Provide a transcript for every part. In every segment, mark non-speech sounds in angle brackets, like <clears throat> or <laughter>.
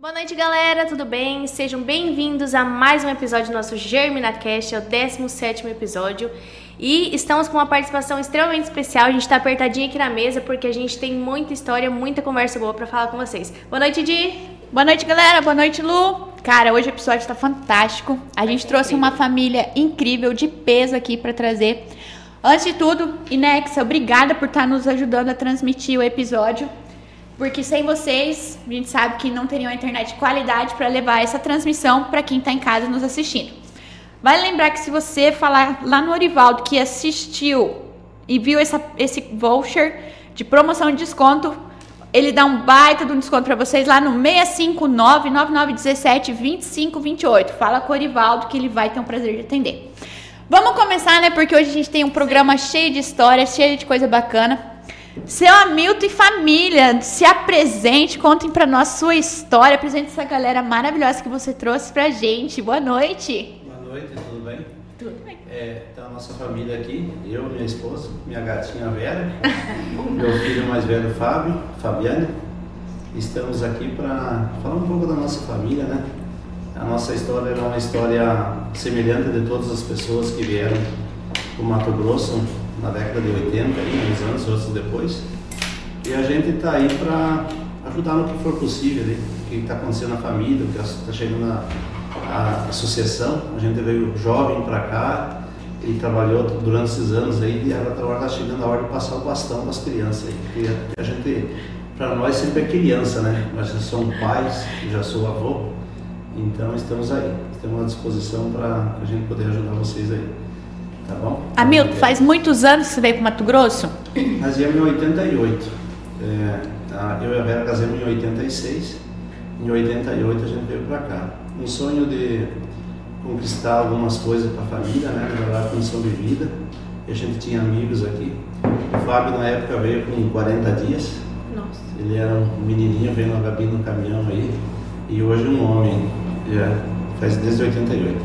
Boa noite, galera, tudo bem? Sejam bem-vindos a mais um episódio do nosso GerminaCast, é o 17 episódio. E estamos com uma participação extremamente especial. A gente está apertadinho aqui na mesa porque a gente tem muita história, muita conversa boa para falar com vocês. Boa noite, Di. Boa noite, galera. Boa noite, Lu. Cara, hoje o episódio está fantástico. A gente trouxe uma família incrível, de peso aqui para trazer. Antes de tudo, Inexa, obrigada por estar nos ajudando a transmitir o episódio. Porque sem vocês, a gente sabe que não teria uma internet de qualidade para levar essa transmissão para quem está em casa nos assistindo. Vale lembrar que se você falar lá no Orivaldo que assistiu e viu essa, esse voucher de promoção de desconto, ele dá um baita de um desconto para vocês lá no 659 9917 2528. Fala com o Orivaldo que ele vai ter um prazer de atender. Vamos começar, né? Porque hoje a gente tem um programa cheio de histórias, cheio de coisa bacana. Seu Hamilton e família, se apresente, contem para nós sua história, apresente essa galera maravilhosa que você trouxe pra gente. Boa noite. Boa noite, tudo bem? Tudo bem. É, tá a nossa família aqui, eu, minha esposa, minha gatinha Vera, <laughs> meu filho mais velho Fábio, Fabiane. Estamos aqui para falar um pouco da nossa família, né? A nossa história é uma história semelhante de todas as pessoas que vieram do Mato Grosso na década de 80, aí, uns anos, outros depois. E a gente está aí para ajudar no que for possível, né? o que está acontecendo na família, o que está chegando na a associação. A gente veio jovem para cá e trabalhou durante esses anos aí e agora está chegando a hora de passar o bastão para as crianças aí, porque a gente, para nós sempre é criança, né? Nós já somos pais, já sou avô, então estamos aí, estamos à disposição para a gente poder ajudar vocês aí. Tá bom? Hamilton, faz muitos anos que você veio para Mato Grosso? Nós viemos em 88. É, eu e a Vera casamos em 86. Em 88 a gente veio para cá. Um sonho de conquistar algumas coisas para a família, né? Melhorar a condição de vida. E a gente tinha amigos aqui. O Fábio na época veio com 40 dias. Nossa. Ele era um menininho, veio na cabine no caminhão aí. E hoje um homem. Já faz desde 88.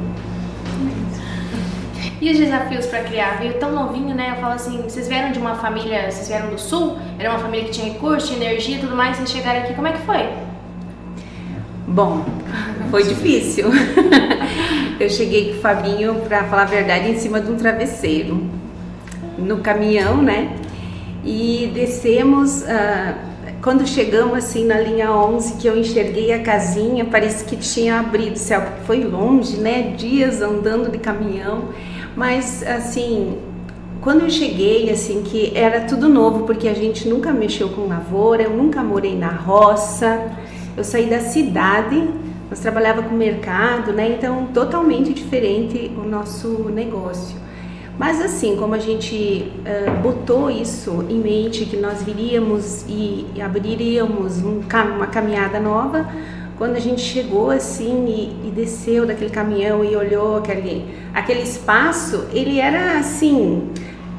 E os desafios para criar? Veio tão novinho, né? Eu falo assim, vocês vieram de uma família, vocês vieram do sul, era uma família que tinha recurso, tinha energia e tudo mais, vocês chegaram aqui, como é que foi? Bom, <laughs> foi difícil. <laughs> Eu cheguei com o Fabinho, pra falar a verdade, em cima de um travesseiro, no caminhão, né? E descemos. ah, quando chegamos assim na linha 11, que eu enxerguei a casinha, parece que tinha abrido o céu, porque foi longe, né? Dias andando de caminhão. Mas assim, quando eu cheguei, assim, que era tudo novo, porque a gente nunca mexeu com lavoura, eu nunca morei na roça, eu saí da cidade, nós trabalhava com mercado, né? Então, totalmente diferente o nosso negócio. Mas assim, como a gente ah, botou isso em mente, que nós viríamos e, abriríamos um uma caminhada nova, quando a gente chegou assim e, e desceu daquele caminhão e olhou aquele, aquele espaço, ele era assim,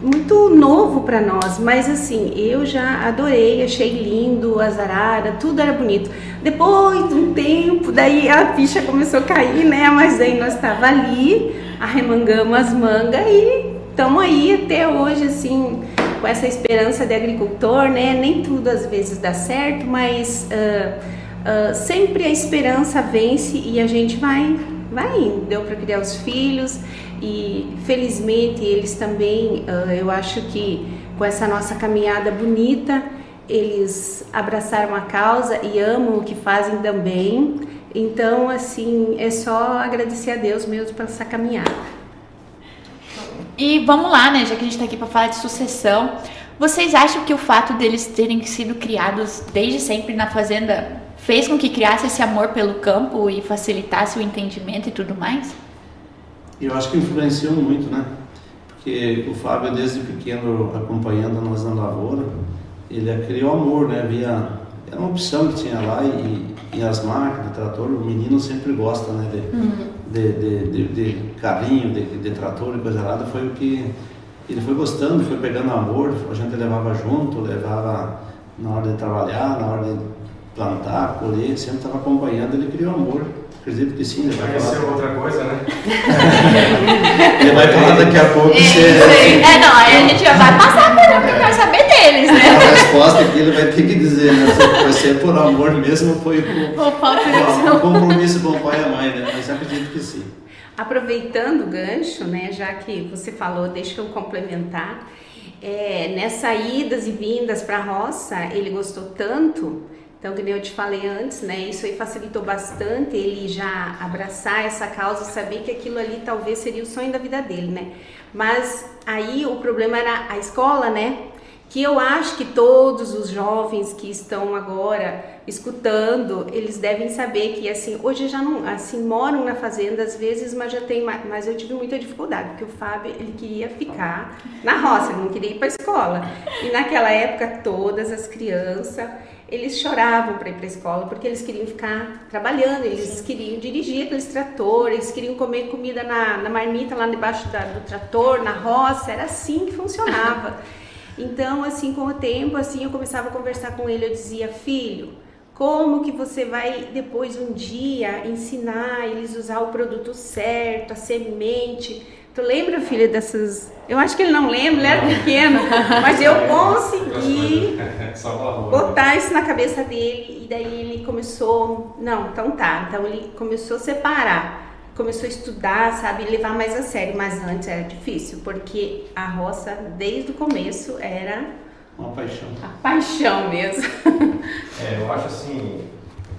muito novo para nós, mas assim, eu já adorei, achei lindo, as araras, tudo era bonito. Depois de um tempo, daí a ficha começou a cair, né? Mas daí nós estava ali, arremangamos as mangas e estamos aí até hoje, assim, com essa esperança de agricultor, né? Nem tudo às vezes dá certo, mas ah, ah, sempre a esperança vence e a gente vai, vai indo. Deu para criar os filhos e felizmente eles também, ah, eu acho que com essa nossa caminhada bonita, eles abraçaram a causa e amam o que fazem também. Então, assim, é só agradecer a Deus mesmo por essa caminhada. E vamos lá, né? Já que a gente tá aqui para falar de sucessão, vocês acham que o fato deles terem sido criados desde sempre na fazenda fez com que criasse esse amor pelo campo e facilitasse o entendimento e tudo mais? Eu acho que influenciou muito, né? Porque o Fábio, desde pequeno, acompanhando nós na lavoura, ele criou amor, né? Via, era uma opção que tinha lá e, e as máquinas, trator, o menino sempre gosta, né? De, de, de, de, de carrinho, de, de trator e coisa nada. Foi o que ele foi gostando, foi pegando amor, a gente levava junto, levava na hora de trabalhar, na hora de plantar, colher, sempre estava acompanhando, ele criou amor. Acredito que sim, ele vai falar. Conheceu outra coisa, né? <laughs> Ele vai falar daqui a pouco se É, não, aí a gente já vai passar por eu quero saber deles, né? resposta que ele vai ter que dizer, né? Se vai ser por amor mesmo, foi por, <laughs> de por opção. compromisso com o pai e a mãe, né? Mas acredito que sim. Aproveitando o gancho, né, já que você falou, deixa eu complementar. É, nessa idas e vindas para a roça, ele gostou tanto, então, que eu te falei antes, né, isso aí facilitou bastante ele já abraçar essa causa, saber que aquilo ali talvez seria o sonho da vida dele, né. Mas aí o problema era a escola, né, que eu acho que todos os jovens que estão agora escutando, eles devem saber que assim, hoje já não, assim, moram na fazenda às vezes, mas já tem, ma- mas eu tive muita dificuldade, porque o Fábio, ele queria ficar na roça, ele não queria ir para a escola. E naquela época todas as crianças, eles choravam para ir para a escola, porque eles queriam ficar trabalhando, eles queriam dirigir aqueles tratores, eles queriam comer comida na, na marmita lá debaixo da- do trator, na roça, era assim que funcionava. <laughs> Então, assim, com o tempo, assim, eu começava a conversar com ele, eu dizia, filho, como que você vai depois um dia ensinar eles a usar o produto certo, a semente? Tu lembra, filha, dessas... Eu acho que ele não lembra, ele era pequeno, mas eu <laughs> consegui <laughs> botar isso na cabeça dele e daí ele começou, não, então tá, então ele começou a separar, começou a estudar, sabe, levar mais a sério, mas antes era difícil, porque a roça desde o começo era Uma paixão. a paixão mesmo. É, eu acho assim,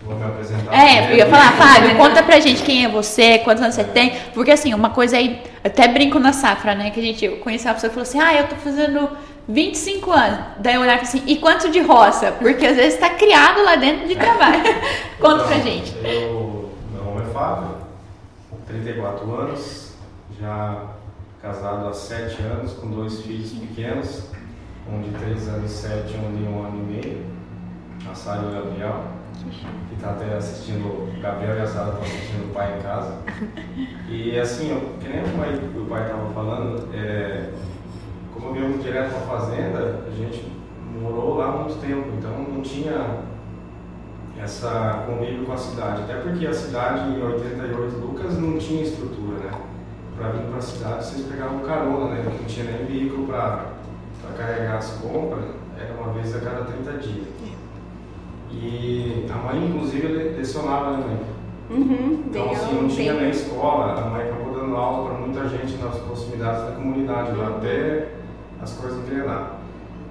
vou me apresentar. É, eu ia falar, Fábio, conta pra gente quem é você, quantos anos você tem. Porque assim, uma coisa aí, até brinco na safra, né? Que a gente eu conheci uma pessoa que falou assim: ah, eu tô fazendo 25 anos. Daí eu olhava assim, e quanto de roça? Porque às vezes tá criado lá dentro de trabalho. <laughs> conta pra Então, gente. Eu, meu nome é Fábio, 34 anos, já casado há 7 anos, com dois filhos pequenos, um de 3 anos e 7 e um de 1 ano e meio, a Sara e o Gabriel, que está até assistindo, o Gabriel e a Sara estão assistindo o pai em casa. <laughs> E assim, eu, que nem o pai o pai estava falando, é, como viemos direto para a fazenda, a gente morou lá há muito tempo, então não tinha essa convívio com a cidade. Até porque a cidade em 88 Lucas não tinha estrutura, né? Para vir para a cidade vocês pegavam carona, né? Não tinha nem veículo para carregar as compras, era uma vez a cada 30 dias. E a mãe, inclusive, le- lecionava, né, mãe? Uhum, Então, assim, não tinha nem escola, a mãe acabou dando aula para muita gente nas proximidades da comunidade, lá até as coisas engrenar.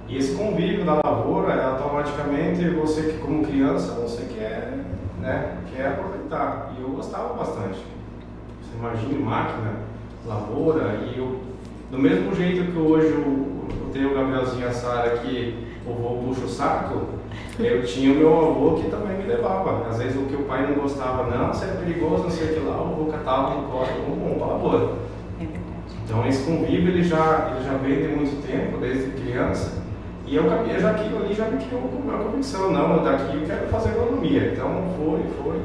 E esse convívio da lavoura, é automaticamente, você que como criança, você quer, né, quer aproveitar. E eu gostava bastante. Você imagina máquina, lavoura, e eu, do mesmo jeito que hoje eu, eu tenho o Gabrielzinho e a Sara que o vô puxa o saco, eu tinha o meu avô que também me levava. Às vezes o que o pai não gostava, não, você é perigoso, não sei o que lá, o vô catava colo, vamos, vamos pra lavoura. É. Então esse convívio ele já, ele já veio de muito tempo, desde criança. E eu, eu já aquilo ali já me criou uma convicção, não, daqui eu quero fazer economia. Então foi, foi.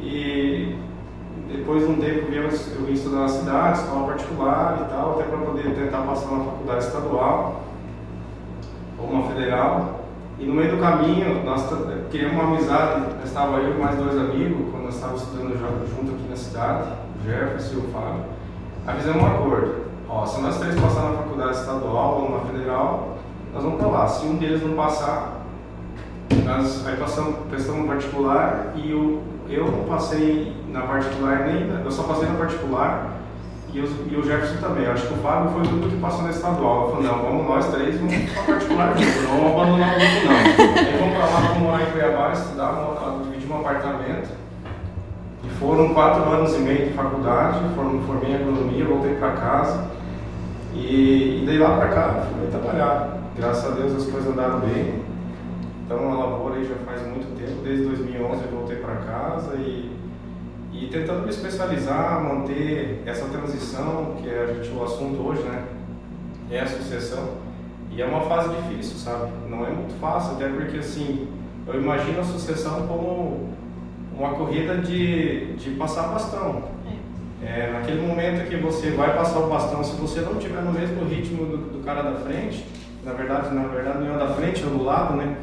E depois de um tempo eu vim estudar na cidade, escola particular e tal, até para poder tentar passar na faculdade estadual ou uma federal. E no meio do caminho, nós criamos uma amizade, estava eu e mais dois amigos, quando nós estávamos estudando junto aqui na cidade, o Jefferson e o Fábio. Aí fizemos um acordo. Ó, se nós três passar na faculdade estadual ou na federal, nós vamos para lá. Se um deles não passar, nós aí passamos, prestamos particular e eu, eu não passei na particular nem. Eu só passei na particular e, os, e o Jefferson também. Eu acho que o Fábio foi o único que passou na estadual. Eu falei, não, vamos nós três, vamos para particular junto, não vamos abandonar o grupo não. Aí vamos para lá, vamos morar em Cuiabá, estudar, morar, dividir um apartamento. E foram quatro anos e meio de faculdade, formei em agronomia, voltei para casa. E, e daí lá para cá fui trabalhar. Graças a Deus as coisas andaram bem. Então a lavoura aí já faz muito tempo, desde 2011 eu voltei para casa e, e tentando me especializar, manter essa transição, que é a gente, o assunto hoje, né? É a sucessão. E é uma fase difícil, sabe? Não é muito fácil, até porque assim, eu imagino a sucessão como uma corrida de, de passar bastão. É, naquele momento que você vai passar o bastão, se você não tiver no mesmo ritmo do, do cara da frente, na verdade, na verdade não é da frente, é do lado, né?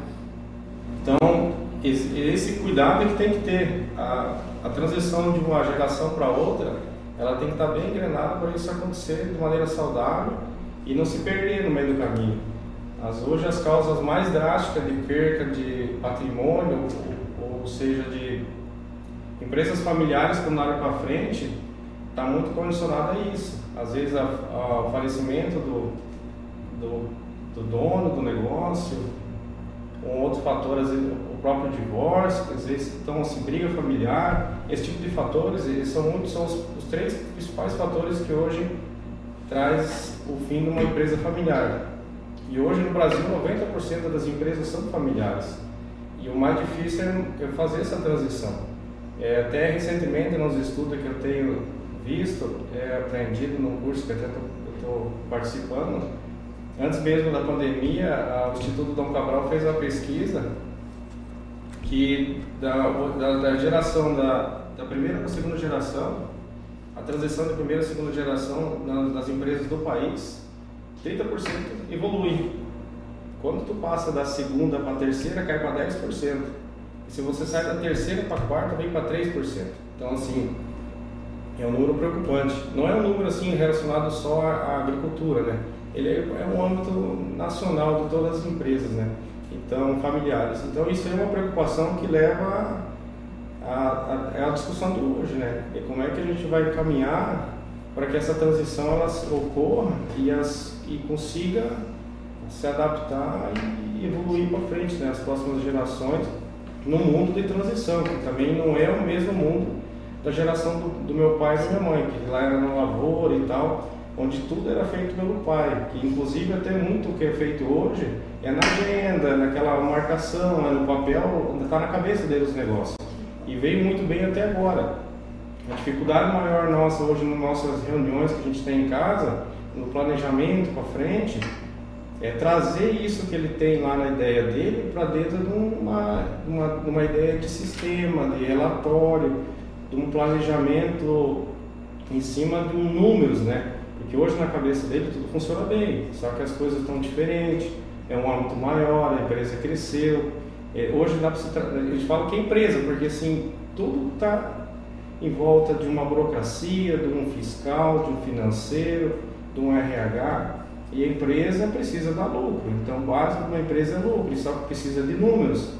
Então, esse, esse cuidado é que tem que ter. A, a transição de uma geração para outra, ela tem que estar bem engrenada para isso acontecer de maneira saudável e não se perder no meio do caminho. As, hoje as causas mais drásticas de perca de patrimônio, ou, seja, de empresas familiares que andaram para frente, está muito condicionada a isso. Às vezes o falecimento do, do, do, dono do negócio, um outro fator, às vezes, o próprio divórcio, às vezes então assim, briga familiar, esse tipo de fatores, eles são, muito, são os, os três principais fatores que hoje traz o fim de uma empresa familiar. E hoje no Brasil 90% das empresas são familiares. E o mais difícil é fazer essa transição. É, até recentemente, nos estudos que eu tenho visto, é, aprendido num curso que até estou participando, antes mesmo da pandemia, o Instituto Dom Cabral fez uma pesquisa que da, da, da geração da, da primeira para a segunda geração, a transição da primeira e segunda geração nas, nas empresas do país, 30% evolui. Quando tu passa da segunda para a terceira, cai para 10%. E se você sai da terceira para a quarta, vem para 3%. Então, assim, é um número preocupante. Não é um número assim relacionado só à agricultura, né? Ele é, é um âmbito nacional de todas as empresas, né? Então, familiares. Então, isso é uma preocupação que leva a, a discussão de hoje, né? E como é que a gente vai caminhar para que essa transição ela ocorra e, as, e consiga se adaptar e evoluir para frente, né? As próximas gerações no mundo de transição, que também não é o mesmo mundo da geração do, do meu pai e da minha mãe, que lá era na lavoura e tal, onde tudo era feito pelo pai, que inclusive até muito o que é feito hoje é na agenda, naquela marcação, é no papel, está na cabeça deles os negócios. E veio muito bem até agora. A dificuldade maior nossa hoje nas nossas reuniões que a gente tem em casa, no planejamento para frente, é trazer isso que ele tem lá na ideia dele para dentro de uma, uma, uma ideia de sistema, de relatório, de um planejamento em cima de números, né? Porque hoje na cabeça dele tudo funciona bem, só que as coisas estão diferentes, é um âmbito maior, a empresa cresceu. É, hoje dá para se a gente fala que é empresa, porque assim, tudo está em volta de uma burocracia, de um fiscal, de um financeiro, de um RH. E a empresa precisa dar lucro. Então, básico de uma empresa é lucro, só que precisa de números,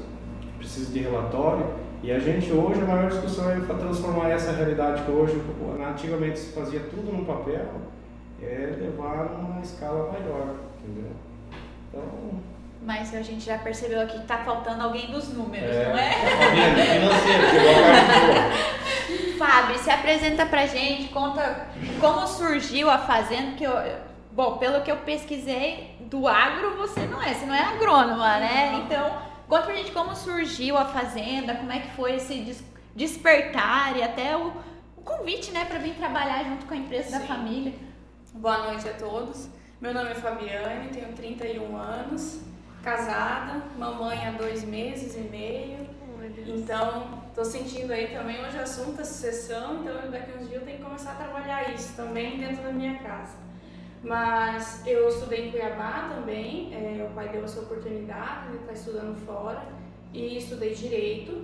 precisa de relatório. E a gente hoje, a maior discussão é transformar essa realidade que hoje, antigamente se fazia tudo no papel, é levar numa escala maior, entendeu? Então... Mas a gente já percebeu aqui que está faltando alguém dos números, é, não é? Financeiro, a parte Fábio, se apresenta pra gente, conta como surgiu a fazenda, que eu, bom, pelo que eu pesquisei, do agro você não é, você não é agrônoma, né? Então, conta pra gente como surgiu a fazenda, como é que foi esse despertar e até o, o convite, né, para vir trabalhar junto com a empresa Sim. da família. Boa noite a todos. Meu nome é Fabiane, tenho 31 anos, casada, mamãe há dois meses e meio. Então, estou sentindo aí também hoje o assunto da sucessão, então daqui uns dias eu tenho que começar a trabalhar isso também dentro da minha casa. Mas eu estudei em Cuiabá também, é, o pai deu essa oportunidade de estar estudando fora e estudei Direito.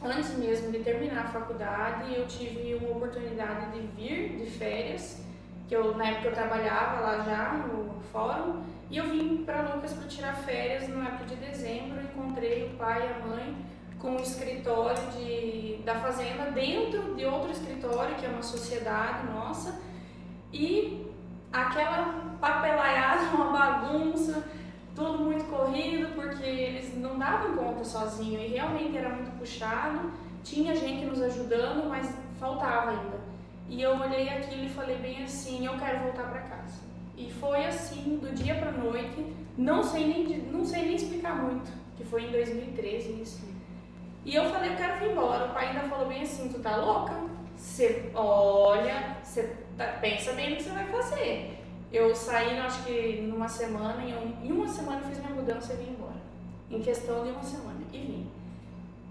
Antes mesmo de terminar a faculdade, eu tive uma oportunidade de vir de férias que eu na época eu trabalhava lá já no fórum e eu vim para Lucas para tirar férias na época de dezembro encontrei o pai e a mãe com um escritório de, da fazenda dentro de outro escritório que é uma sociedade nossa e aquela papelaiada <laughs> uma bagunça tudo muito corrido porque eles não davam conta sozinho e realmente era muito puxado tinha gente nos ajudando mas faltava ainda e eu olhei aquilo e falei bem assim, eu quero voltar para casa. E foi assim, do dia para noite, não sei nem não sei nem explicar muito, que foi em 2013 isso. E eu falei, eu quero vir embora. O pai ainda falou bem assim, tu tá louca? Você olha, você tá, pensa bem no que você vai fazer. Eu saí, acho que numa semana, em, uma semana eu fiz minha mudança e vim embora. Em questão de uma semana. E vim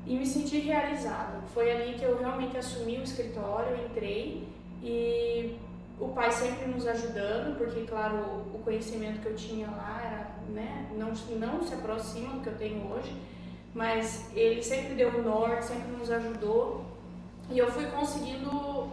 e me senti realizada. Foi ali que eu realmente assumi o escritório, entrei e o pai sempre nos ajudando, porque, claro, o conhecimento que eu tinha lá era, né, não, não se aproxima do que eu tenho hoje, mas ele sempre deu o norte, sempre nos ajudou e eu fui conseguindo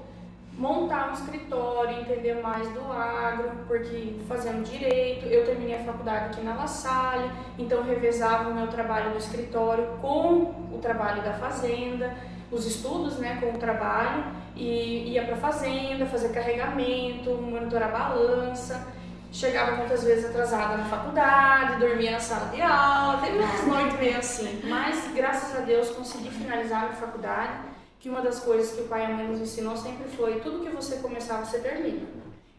montar um escritório, entender mais do agro, porque fazendo direito, eu terminei a faculdade aqui na La Salle, então revezava o meu trabalho no escritório com o trabalho da fazenda, os estudos, né, com o trabalho e ia para fazenda, fazer carregamento, monitorar balança. Chegava muitas vezes atrasada na faculdade, dormia na sala de aula, teve umas noites meio assim. Mas graças a Deus consegui finalizar a minha faculdade, que uma das coisas que o pai e a mãe nos ensinou sempre foi tudo que você começar você termina.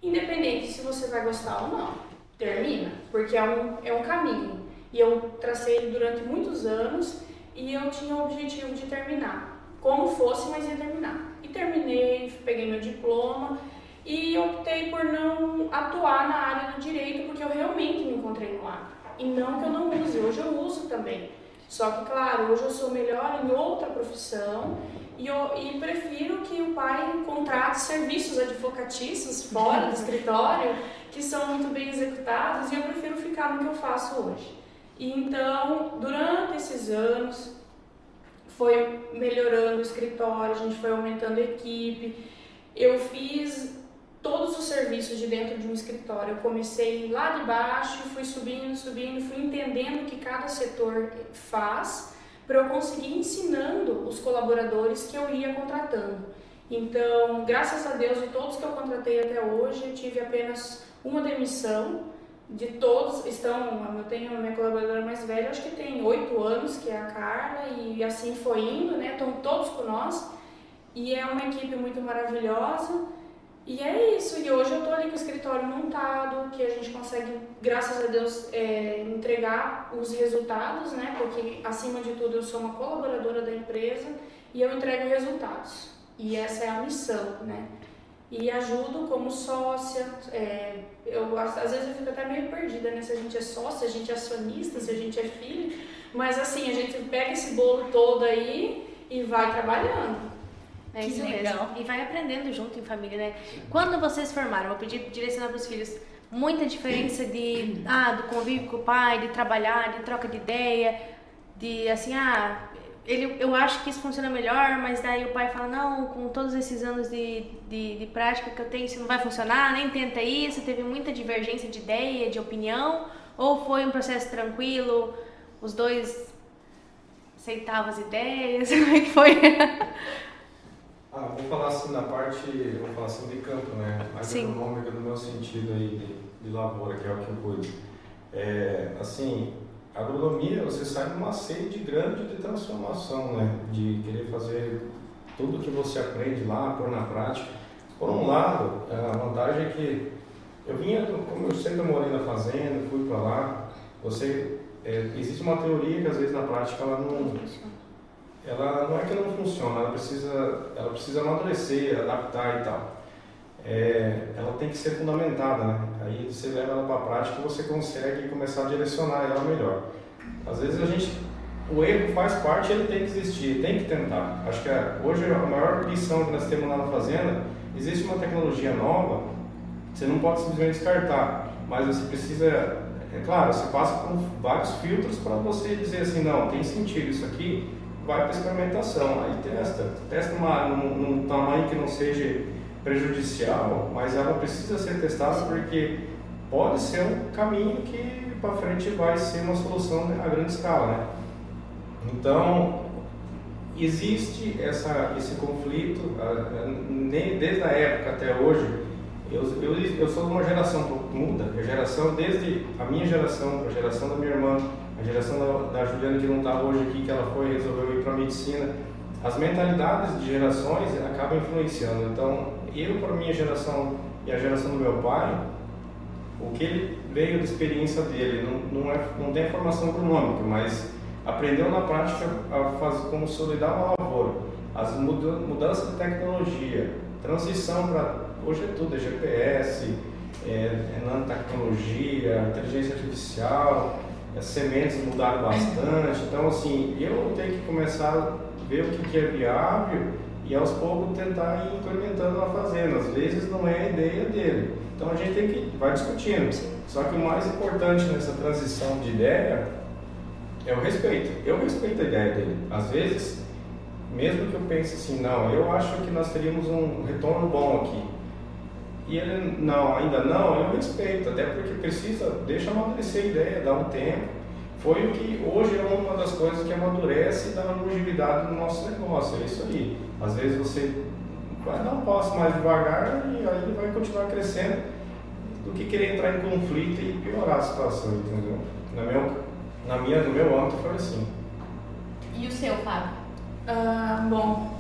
Independente se você vai gostar ou não, termina, porque é um, é um caminho. E eu tracei durante muitos anos e eu tinha o objetivo de terminar. Como fosse, mas ia terminar. E terminei, peguei meu diploma e optei por não atuar na área do direito porque eu realmente me encontrei no agro. E não que eu não use, hoje eu uso também. Só que, claro, hoje eu sou melhor em outra profissão e, eu, e prefiro que o pai contrate serviços advocatícios fora do escritório que são muito bem executados e eu prefiro ficar no que eu faço hoje. E então, durante esses anos, foi melhorando o escritório, a gente foi aumentando a equipe. Eu fiz todos os serviços de dentro de um escritório. Eu comecei lá de baixo, fui subindo, subindo, fui entendendo o que cada setor faz para eu conseguir ensinando os colaboradores que eu ia contratando. Então, graças a Deus, de todos que eu contratei até hoje, eu tive apenas uma demissão. De todos, estão, eu tenho a minha colaboradora mais velha, acho que tem oito anos, que é a Carla, e assim foi indo, né? Estão todos com nós. E é uma equipe muito maravilhosa. E é isso, e hoje eu estou ali com o escritório montado, que a gente consegue, graças a Deus, é, entregar os resultados, né? Porque, acima de tudo, eu sou uma colaboradora da empresa e eu entrego resultados. E essa é a missão, né? E ajudo como sócia, é, eu, às vezes eu fico até meio perdida, né? Se a gente é sócia, se a gente é acionista, se a gente é filho, mas assim, a gente pega esse bolo todo aí e vai trabalhando. É isso legal. mesmo. E vai aprendendo junto em família, né? Quando vocês formaram, vou pedir direcionar para os filhos, muita diferença de ah, do convívio com o pai, de trabalhar, de troca de ideia, de assim, ah, ele, eu acho que isso funciona melhor, mas daí o pai fala, não, com todos esses anos de, de, de prática que eu tenho, isso não vai funcionar, nem tenta isso, teve muita divergência de ideia, de opinião, ou foi um processo tranquilo, os dois aceitavam as ideias, <laughs> como é que foi? Ah, vou falar assim na parte, vou falar assim de campo, né? Mais agronômica no meu sentido aí de, de lavoura, que é o que eu cuido. É, assim, agronomia, você sai numa sede grande de transformação, né? De querer fazer tudo que você aprende lá, pôr na prática. Por um lado, a vantagem é que eu vinha, como eu sempre morei na fazenda, fui para lá, você, é, existe uma teoria que às vezes na prática ela não ela não é que não funciona, ela precisa, ela precisa amadurecer, adaptar e tal. É, ela tem que ser fundamentada, né? Aí você leva ela para a prática e você consegue começar a direcionar ela melhor. Às vezes a gente, o erro faz parte, ele tem que existir, tem que tentar. Acho que a, hoje a maior lição que nós temos lá na fazenda, existe uma tecnologia nova, você não pode simplesmente descartar, mas você precisa, é claro, você passa por vários filtros para você dizer assim, não, tem sentido isso aqui, vai para experimentação, aí testa, testa numa, num, num, tamanho que não seja prejudicial, mas ela precisa ser testada porque pode ser um caminho que para frente vai ser uma solução a grande escala, né? Então existe essa, esse conflito desde a época até hoje. Eu, eu, eu sou de uma geração muda, a geração desde a minha geração, a geração da minha irmã, a geração da, da Juliana que não está hoje aqui, que ela foi resolveu ir para a medicina, as mentalidades de gerações acabam influenciando. Então, eu para minha geração e a geração do meu pai, o que ele veio da experiência dele, não, não, é, não tem formação econômica, mas aprendeu na prática a fazer como solidar uma lavoura, as mudanças de tecnologia, transição para hoje é tudo, é GPS, é, é nanotecnologia, inteligência artificial, as sementes mudaram bastante. Então, assim, eu tenho que começar a ver o que é viável e aos poucos tentar ir implementando na fazenda. Às vezes não é a ideia dele. Então a gente tem que vai discutindo. Só que o mais importante nessa transição de ideia é o respeito. Eu respeito a ideia dele. Às vezes mesmo que eu pense assim, não, eu acho que nós teríamos um retorno bom aqui. E ele, não, ainda não, eu respeito, até porque precisa, deixa amadurecer a ideia, dá um tempo. Foi o que hoje é uma das coisas que amadurece e dá longevidade no nosso negócio, é isso aí. Às vezes você vai dar um passo mais devagar e aí vai continuar crescendo do que querer entrar em conflito e piorar a situação, entendeu? Na, na minha, no meu âmbito foi assim. E o seu, Fábio? Ah, bom,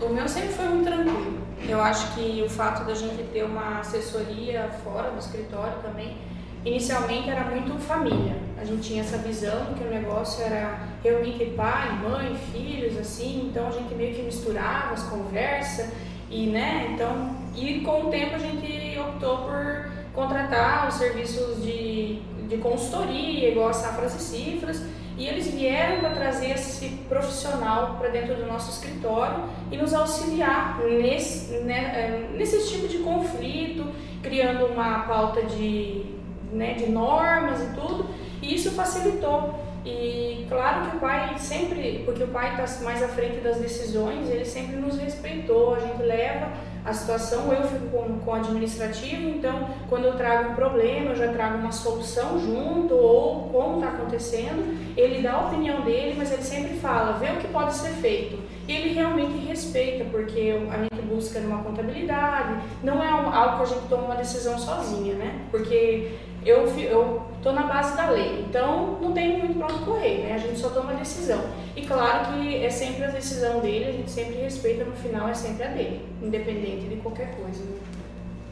o meu sempre foi muito tranquilo. Eu acho que o fato da gente ter uma assessoria fora do escritório também, inicialmente era muito família. A gente tinha essa visão que o negócio era reunir pai, mãe, filhos, assim, então a gente meio que misturava as conversas e, né, então, e com o tempo a gente optou por contratar os serviços de, de consultoria, igual a Safras e Cifras, e eles vieram para trazer esse profissional para dentro do nosso escritório e nos auxiliar nesse, né, eh, nesse tipo de conflito, criando uma pauta de, né, de normas e tudo, e isso facilitou. E claro que o pai sempre, porque o pai está mais à frente das decisões, ele sempre nos respeitou, a gente leva a situação, eu fico com, com o administrativo, então quando eu trago um problema, eu já trago uma solução junto, ou como está acontecendo, ele dá a opinião dele, mas ele sempre fala, vê o que pode ser feito. E ele realmente respeita, porque a gente busca numa contabilidade, não é algo que a gente toma uma decisão sozinha, né? Porque eu, eu tô na base da lei, então não tem muito para onde correr, né? A gente só toma decisão. E claro que é sempre a decisão dele, a gente sempre respeita, no final é sempre a dele, independente de qualquer coisa. Né?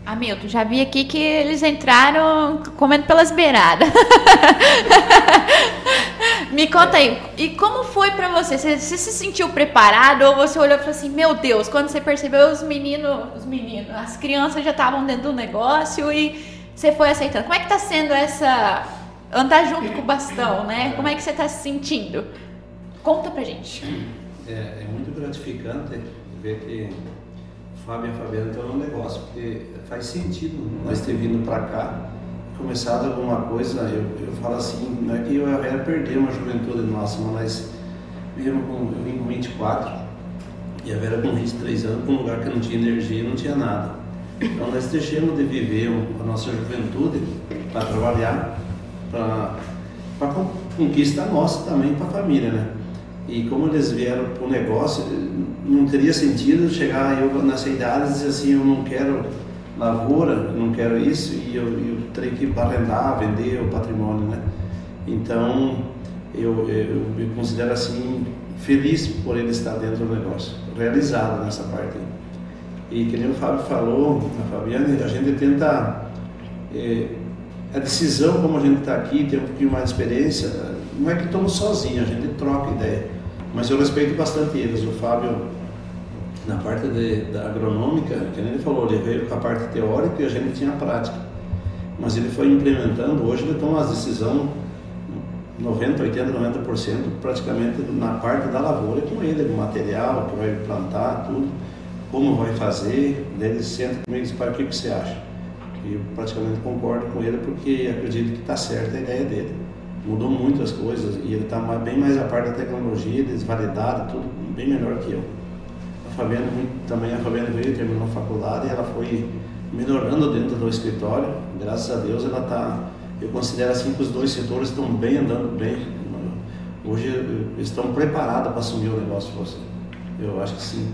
Hamilton, já vi aqui que eles entraram comendo pelas beiradas. <laughs> Me conta aí, e como foi para você? você? você? se sentiu preparado ou você olhou e falou assim, meu Deus, quando você percebeu os meninos, os meninos, as crianças já estavam dentro do negócio e você foi aceitando. Como é que tá sendo essa andar junto com o bastão, né? Como é que você está se sentindo? Conta pra gente. É, é muito gratificante ver que Fábio e a Fabiana estão no negócio, porque faz sentido nós ter vindo para cá, começado alguma coisa, eu, eu falo assim, não é que eu e a Vera perdemos a juventude nossa, mas viemos com, eu vim com 24 e a Vera com 23 anos, com um lugar que não tinha energia, não tinha nada. Então nós deixamos de viver a nossa juventude para trabalhar, para conquista nossa também para a família, né? E como eles vieram para o negócio, não teria sentido chegar eu nessa idade e dizer assim, eu não quero lavoura, não quero isso, e eu, eu teria que arrendar, vender o patrimônio, né? Então, eu, eu me considero assim, feliz por ele estar dentro do negócio, realizado nessa parte aí. E que nem o Fábio falou, a Fabiana, a gente tenta. É, a decisão, como a gente está aqui, tem um pouquinho mais de experiência, não é que estamos sozinhos, a gente troca ideia. Mas eu respeito bastante eles. O Fábio, na parte de, da agronômica, que nem ele falou, ele veio com a parte teórica e a gente tinha a prática. Mas ele foi implementando, hoje ele toma as decisões 90, 80, 90% praticamente na parte da lavoura com ele, do material que vai plantar, tudo como vai fazer, daí ele senta comigo e diz, pai, o que, que você acha? E eu praticamente concordo com ele porque acredito que está certa a ideia dele. Mudou muito as coisas e ele está bem mais a parte da tecnologia, desvalidado, tudo bem melhor que eu. A Fabiana também, a Fabiana veio, terminou a faculdade e ela foi melhorando dentro do escritório. Graças a Deus ela está, eu considero assim que os dois setores estão bem andando bem. Hoje estão preparados para assumir o negócio de você. Eu acho que sim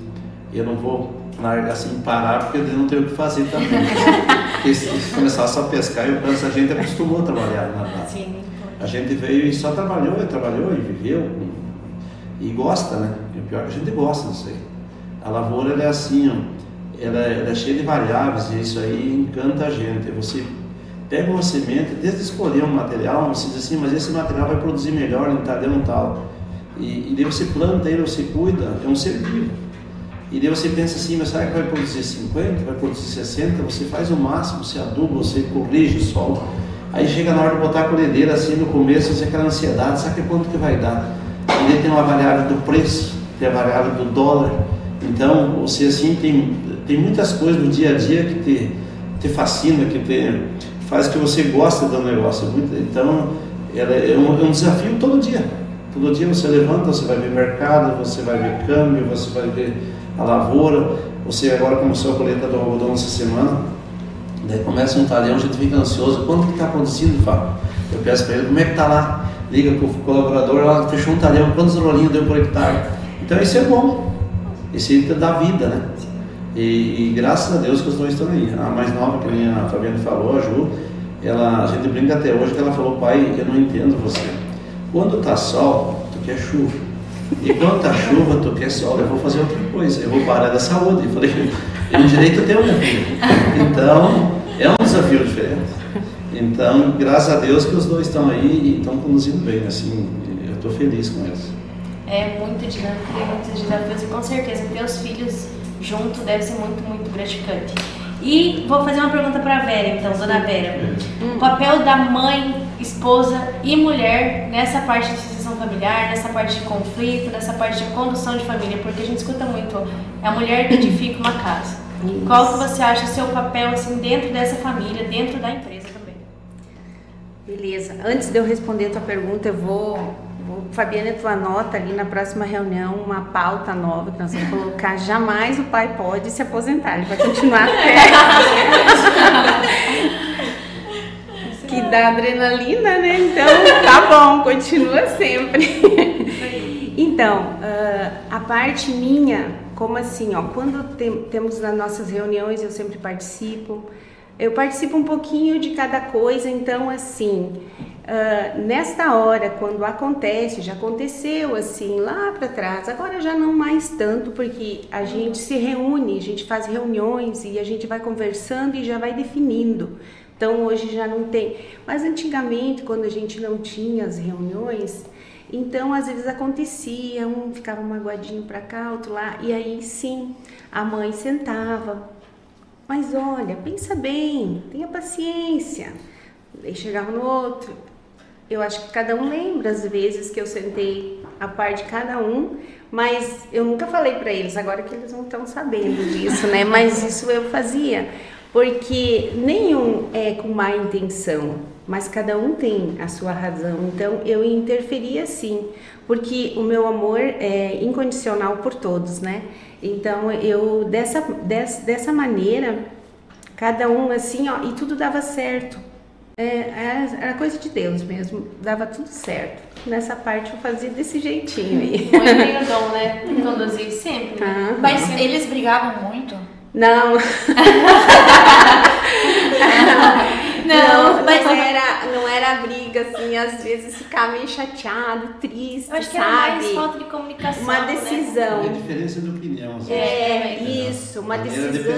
eu não vou largar assim, parar, porque eu não tenho o que fazer também. <laughs> porque se começar só a pescar, eu penso, a gente acostumou a trabalhar na Sim. A gente veio e só trabalhou, e trabalhou e viveu. E gosta, né? E o pior é que a gente gosta disso aí. A lavoura ela é assim, ó, ela, é, ela é cheia de variáveis e isso aí encanta a gente. Você pega uma semente, desde escolher um material, você diz assim, mas esse material vai produzir melhor em tal, um tal. E, e daí você planta ele, você cuida, é um ser vivo. E daí você pensa assim, mas será que vai produzir 50, vai produzir 60? Você faz o máximo, você aduba, você corrige o solo. Aí chega na hora de botar a colhedeira assim no começo, você aquela ansiedade, sabe quanto que vai dar? E daí tem uma variável do preço, tem a variável do dólar. Então, você assim tem, tem muitas coisas do dia a dia que te, te fascina, que te faz que você gosta do negócio. Então, é um, é um desafio todo dia. Todo dia você levanta, você vai ver mercado, você vai ver câmbio, você vai ver a lavoura. Você agora começou a colheita do algodão essa semana, daí começa um talhão, a gente fica ansioso. Quanto que está produzindo, Fábio? Eu peço para ele, como é que está lá? Liga para o colaborador, ela fechou um talhão, quantos rolinhos deu por hectare? Então isso é bom, isso aí dá vida, né? E, e, graças a Deus que os dois estão aí. A mais nova, que a Fabiana falou, a Ju, ela, a gente brinca até hoje que ela falou, pai, eu não entendo você. Quando tá sol, tu quer chuva. E quando tá chuva, tu quer sol, eu vou fazer outra coisa, eu vou parar da saúde. Eu falei, eu um direito a ter uma vida. Então, é um desafio diferente. Então, graças a Deus que os dois estão aí e estão conduzindo bem, assim, eu estou feliz com eles. É muito dinâmico, tem muitos desafios e com certeza ter os filhos junto deve ser muito, muito gratificante. E vou fazer uma pergunta para a Vera, então, dona Vera. O papel da mãe, esposa e mulher nessa parte de familiar, nessa parte de conflito, nessa parte de condução de família, porque a gente escuta muito, é a mulher que edifica uma casa. Isso. Qual que você acha o seu papel assim dentro dessa família, dentro da empresa também? Beleza. Antes de eu responder a tua pergunta, eu vou Fabiana, tu anota ali na próxima reunião uma pauta nova que nós vamos colocar. Jamais o pai pode se aposentar, ele vai continuar <laughs> até. <laughs> que dá adrenalina, né? Então, tá bom, continua sempre. <laughs> então, uh, a parte minha, como assim, ó, quando tem, temos nas nossas reuniões, eu sempre participo. Eu participo um pouquinho de cada coisa, então assim, uh, nesta hora, quando acontece, já aconteceu assim lá para trás, agora já não mais tanto, porque a gente se reúne, a gente faz reuniões e a gente vai conversando e já vai definindo. Então hoje já não tem. Mas antigamente, quando a gente não tinha as reuniões, então às vezes acontecia, um ficava magoadinho para cá, outro lá, e aí sim, a mãe sentava, mas olha, pensa bem, tenha paciência. Daí chegava no outro. Eu acho que cada um lembra as vezes que eu sentei a par de cada um, mas eu nunca falei para eles, agora que eles não estão sabendo disso, né? Mas isso eu fazia, porque nenhum é com má intenção, mas cada um tem a sua razão. Então eu interferia sim, porque o meu amor é incondicional por todos, né? Então eu dessa, dessa, dessa maneira, cada um assim, ó, e tudo dava certo. É, era coisa de Deus mesmo, dava tudo certo. Nessa parte eu fazia desse jeitinho aí. Mãe tem o dom, né? Conduzir sempre. Ah, Mas eles brigavam muito? <laughs> Não. Não, mas era, não era briga, assim, às vezes ficar meio chateado, triste, Eu acho que sabe? era mais falta de comunicação. Uma né? decisão. É diferença de opinião. assim. É, Entendeu? isso, uma Maneira de decisão,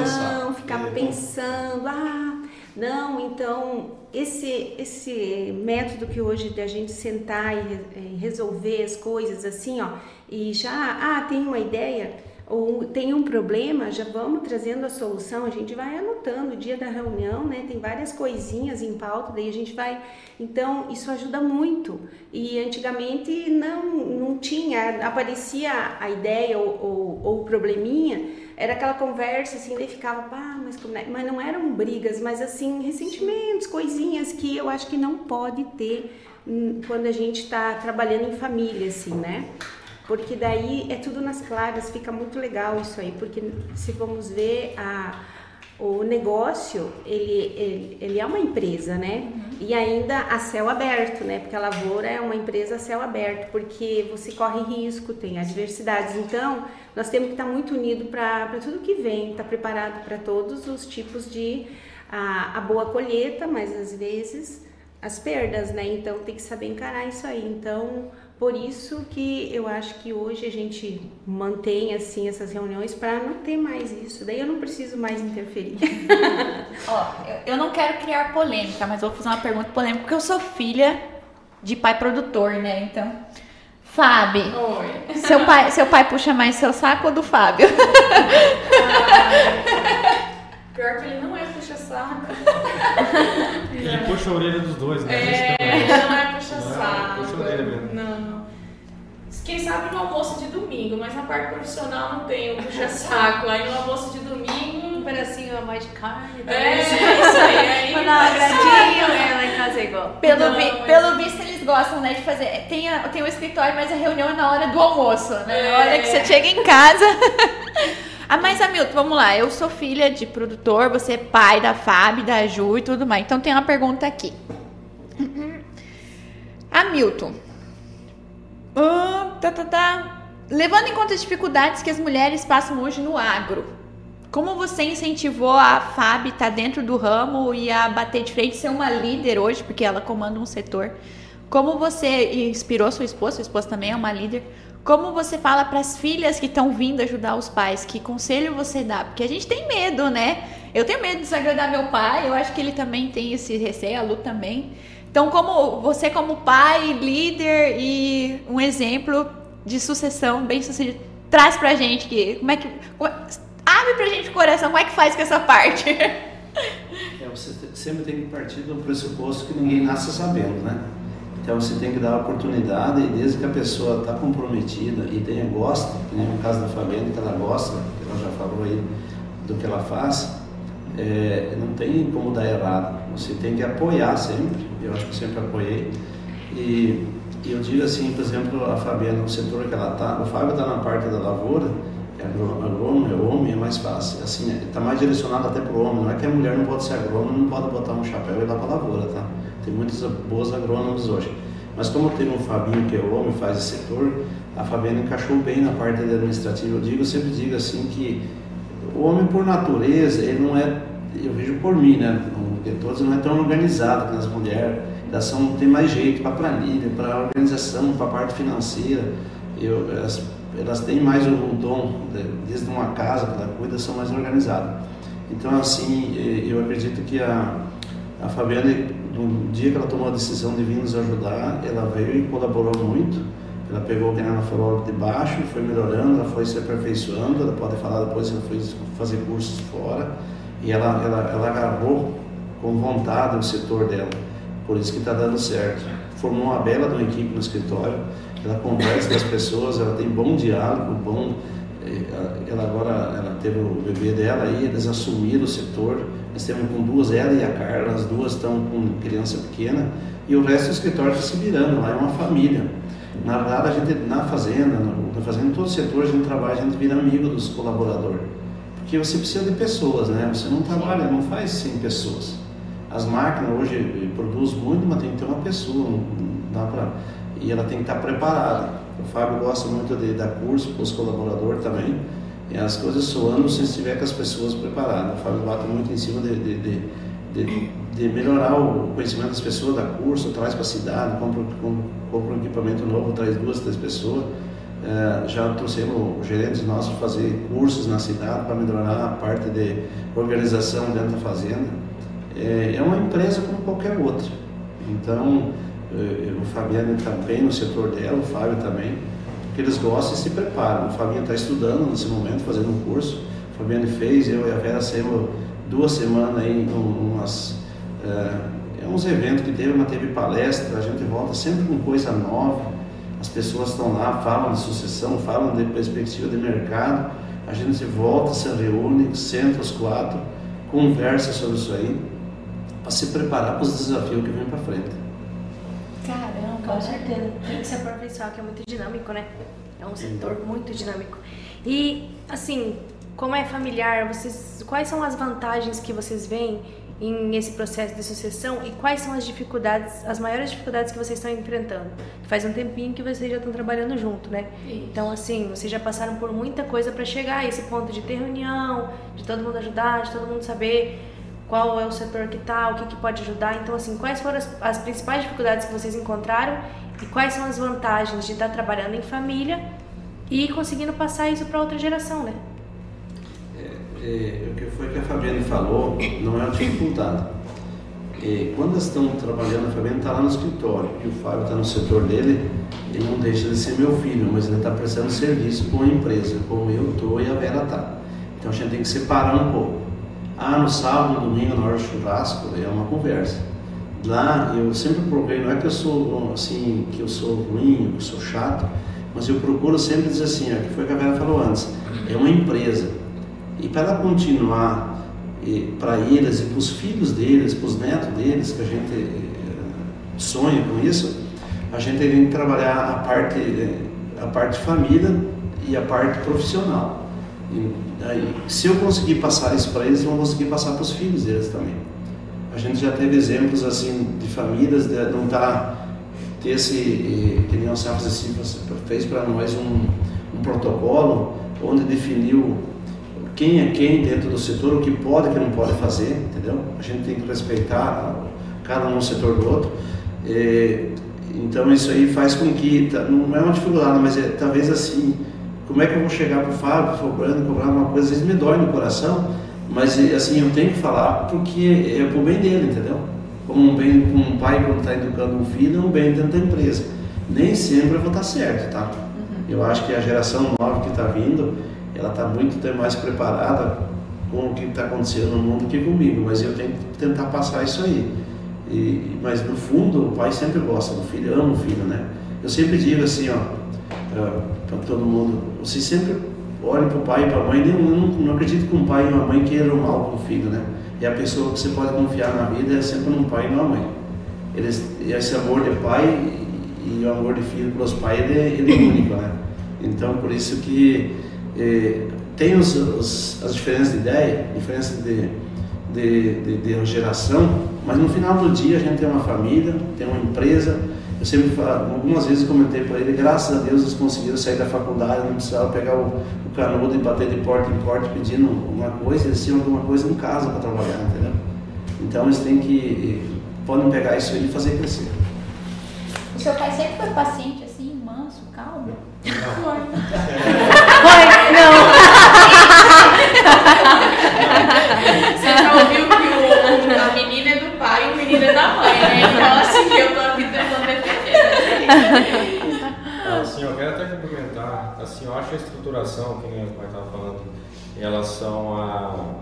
pensar. ficava É, pensando, ah, não, então esse esse método que hoje da gente sentar e re- resolver as coisas assim, ó, e já, ah, tem uma ideia ou tem um problema, já vamos trazendo a solução, a gente vai anotando o dia da reunião, né? Tem várias coisinhas em pauta, daí a gente vai. Então, isso ajuda muito. E antigamente não, não tinha, aparecia a ideia ou, ou, ou o probleminha, era aquela conversa assim, daí ficava, pá, mas, como é? mas não eram brigas, mas assim, ressentimentos, coisinhas que eu acho que não pode ter hum, quando a gente está trabalhando em família, assim, né? Porque daí é tudo nas claras, fica muito legal isso aí, porque se vamos ver a, o negócio, ele, ele, ele é uma empresa, né? E ainda a céu aberto, né? Porque a lavoura é uma empresa a céu aberto, porque você corre risco, tem adversidades. Então, nós temos que estar muito unidos para tudo que vem, estar preparado para todos os tipos de a, a boa colheita, mas às vezes as perdas, né? Então tem que saber encarar isso aí. Então, por isso que eu acho que hoje a gente mantém assim essas reuniões para não ter mais isso. Daí eu não preciso mais interferir. <laughs> Ó, eu, não quero criar polêmica, mas vou fazer uma pergunta polêmica, porque eu sou filha de pai produtor, né? Então, Fábio, Oi. seu pai, seu pai puxa mais seu saco ou do Fábio? Pior que ele não é puxa-saco. Ele puxa a orelha dos dois, né? É, ele não é puxa-saco. Não, puxa a orelha mesmo. Não. Quem sabe no almoço de domingo, mas na parte profissional não tem o puxa-saco. Aí no almoço de domingo. Um pedacinho a mais de carne. É, talvez. isso aí. aí Pra dar um agradinho, né? Lá em casa é igual. Pelo, Não, vi- mas- pelo visto, eles gostam, né, de fazer. Tem, a, tem o escritório, mas a reunião é na hora do almoço, né? Na hora que você chega em casa. <laughs> ah, mas Hamilton, vamos lá. Eu sou filha de produtor, você é pai da Fábio, da Ju e tudo mais. Então tem uma pergunta aqui. <clears throat> Hamilton. Hum, tá, tá, tá. Levando em conta as dificuldades que as mulheres passam hoje no agro, como você incentivou a Fábio estar dentro do ramo e a bater de frente, ser uma líder hoje, porque ela comanda um setor? Como você inspirou sua esposa, sua esposa também é uma líder, como você fala para as filhas que estão vindo ajudar os pais? Que conselho você dá? Porque a gente tem medo, né? Eu tenho medo de desagradar meu pai, eu acho que ele também tem esse receio, a Lu também. Então, como você como pai, líder e um exemplo de sucessão bem sucedido, traz pra gente que como é que Abre pra gente o coração, como é que faz com essa parte? <laughs> É, você sempre tem que partir do pressuposto que ninguém nasce sabendo, né? Então você tem que dar a oportunidade e desde que a pessoa está comprometida e tenha gosta, que nem no caso da Fabiana, que ela gosta, que ela já falou aí do que ela faz, é, não tem como dar errado. Você tem que apoiar sempre, eu acho que sempre apoiei. E, eu digo assim, por exemplo, a Fabiana, no setor que ela está, o Fábio está na parte da lavoura, é agrônomo, é homem, é mais fácil. Assim, está mais direcionado até para o homem. Não é que a mulher não pode ser agrônomo, não pode botar um chapéu e ir lá para a lavoura, tá? Tem muitas boas agrônomos hoje. Mas como tem um Fabinho que é homem, faz esse setor, a Fabiana encaixou bem na parte administrativa. Eu digo, eu sempre digo assim que o homem por natureza, ele não é, eu vejo por mim, né? Porque todos não é tão organizado que as mulheres. Elas são, tem mais jeito para planilha, para organização, para a parte financeira. Eu, as, elas têm mais o, dom, de, desde uma casa que ela cuida, são mais organizadas. Então, assim, eu acredito que a, a Fabiana, no dia que ela tomou a decisão de vir nos ajudar, ela veio e colaborou muito. Ela pegou o que ela falou de baixo, foi melhorando, ela foi se aperfeiçoando. Ela pode falar depois, ela foi fazer cursos fora e ela, ela, ela agarrou com vontade o setor dela. Por isso que está dando certo. Formou uma bela uma equipe no escritório ela conversa com as pessoas, ela tem bom diálogo, bom. Eh, ela agora ela teve o bebê dela aí, eles assumiram o setor. Nós temos com duas, ela e a Carla, as duas estão com criança pequena e o resto do escritório está se virando, lá é uma família. Na verdade, a gente na fazenda, na fazenda, em todo setor, a gente trabalha, a gente vira amigo dos colaboradores. Porque você precisa de pessoas, né? Você não trabalha, não faz sem pessoas. As máquinas hoje produzem muito, mas tem que ter uma pessoa, dá para e ela tem que estar preparada. O Fábio gosta muito de dar curso para os colaboradores também, e as coisas soando se estiver com as pessoas preparadas. O Fábio bate muito em cima de, de, de, de, de melhorar o conhecimento das pessoas, dá curso, traz para a cidade, compra, compra um equipamento novo, traz duas, três pessoas. É, já trouxemos gerentes nossos fazer cursos na cidade para melhorar a parte de organização dentro da fazenda. É, é uma empresa como qualquer outra. Então, eh, o Fabiano bem no setor dela, o Fábio também, porque eles gostam e se preparam. O Fabiano está estudando nesse momento, fazendo um curso. O Fabiano fez, eu e a Vera saímos duas semanas aí em umas, é, uns eventos que teve, mas teve palestra, a gente volta sempre com coisa nova. As pessoas estão lá, falam de sucessão, falam de perspectiva de mercado. A gente volta, se reúne, senta os quatro, conversa sobre isso aí, para se preparar para os desafios que vem para frente. Caramba, com certeza. Tem que se aperfeiçoar, que é muito dinâmico, né? É um setor muito dinâmico. E, assim, como é familiar, vocês, quais são as vantagens que vocês veem em esse processo de sucessão e quais são as dificuldades, as maiores dificuldades que vocês estão enfrentando? Faz um tempinho que vocês já estão trabalhando junto, né? Isso. Então, assim, vocês já passaram por muita coisa para chegar a esse ponto de ter reunião, de todo mundo ajudar, de todo mundo saber qual é o setor que está, o que, que pode ajudar. Então, assim, quais foram as, as, principais dificuldades que vocês encontraram e quais são as vantagens de estar trabalhando em família e conseguindo passar isso para outra geração, né? É, o que foi que a Fabiane falou não é uma dificuldade. É, quando elas estão trabalhando, a Fabiane está lá no escritório e o Fábio está no setor dele, ele não deixa de ser meu filho, mas ele está prestando serviço para uma empresa, como eu estou e a Vera está. Então a gente tem que separar um pouco. Ah, no sábado, no domingo, na hora do churrasco, é uma conversa. Lá eu sempre procurei, não é que eu sou assim, que eu sou ruim, que eu sou chato, mas eu procuro sempre dizer assim, o que foi que a Vera falou antes, é uma empresa. E para ela continuar para eles e para os filhos deles, para os netos deles, que a gente eh, sonha com isso, a gente tem que trabalhar a parte, a parte família e a parte profissional. E aí, se eu conseguir passar isso para eles, vão conseguir passar para os filhos deles também. A gente já teve exemplos assim de famílias de não tá, ter esse que nem o Safas assim, fez para nós um, um protocolo onde definiu quem é quem dentro do setor, o que pode e o que não pode fazer, entendeu? A gente tem que respeitar cada um setor do outro. É, então isso aí faz com que, tá, não é uma dificuldade, mas é talvez assim, como é que eu vou chegar para o Fábio, cobrando, cobrar uma coisa, às vezes me dói no coração, mas assim, eu tenho que falar porque é pro bem dele, entendeu? Como um, bem, como um pai quando está educando um filho, é um bem dentro da empresa. Nem sempre eu vou estar tá certo, tá? Uhum. Eu acho que a geração nova que está vindo, ela está muito mais preparada com o que está acontecendo no mundo que comigo, mas eu tenho que tentar passar isso aí. E, mas no fundo, o pai sempre gosta do filho, ama o filho, né? Eu sempre digo assim, ó, para todo mundo, você sempre olhe para o pai e para a mãe, eu não, não acredito que um pai e uma mãe queiram mal com o filho, né? E a pessoa que você pode confiar na vida é sempre num pai e numa mãe. Eles, esse amor de pai e o amor de filho pelos pais, ele, ele é único, né? Então, por isso que eh, tem os, os, as diferenças de ideia, diferenças de, de, de, de geração, mas no final do dia a gente tem uma família, tem uma empresa, eu sempre falo, algumas vezes comentei para ele, graças a Deus eles conseguiram sair da faculdade, não precisavam pegar o, o canudo e bater de porta em porta pedindo uma coisa, eles tinham alguma coisa em casa para trabalhar, entendeu? Então eles têm que, podem pegar isso aí e fazer crescer. O seu pai sempre foi paciente, assim, manso, calmo? Não. <laughs> assim, eu quero até complementar, assim, eu acho a estruturação, que nem o pai estava falando, em relação a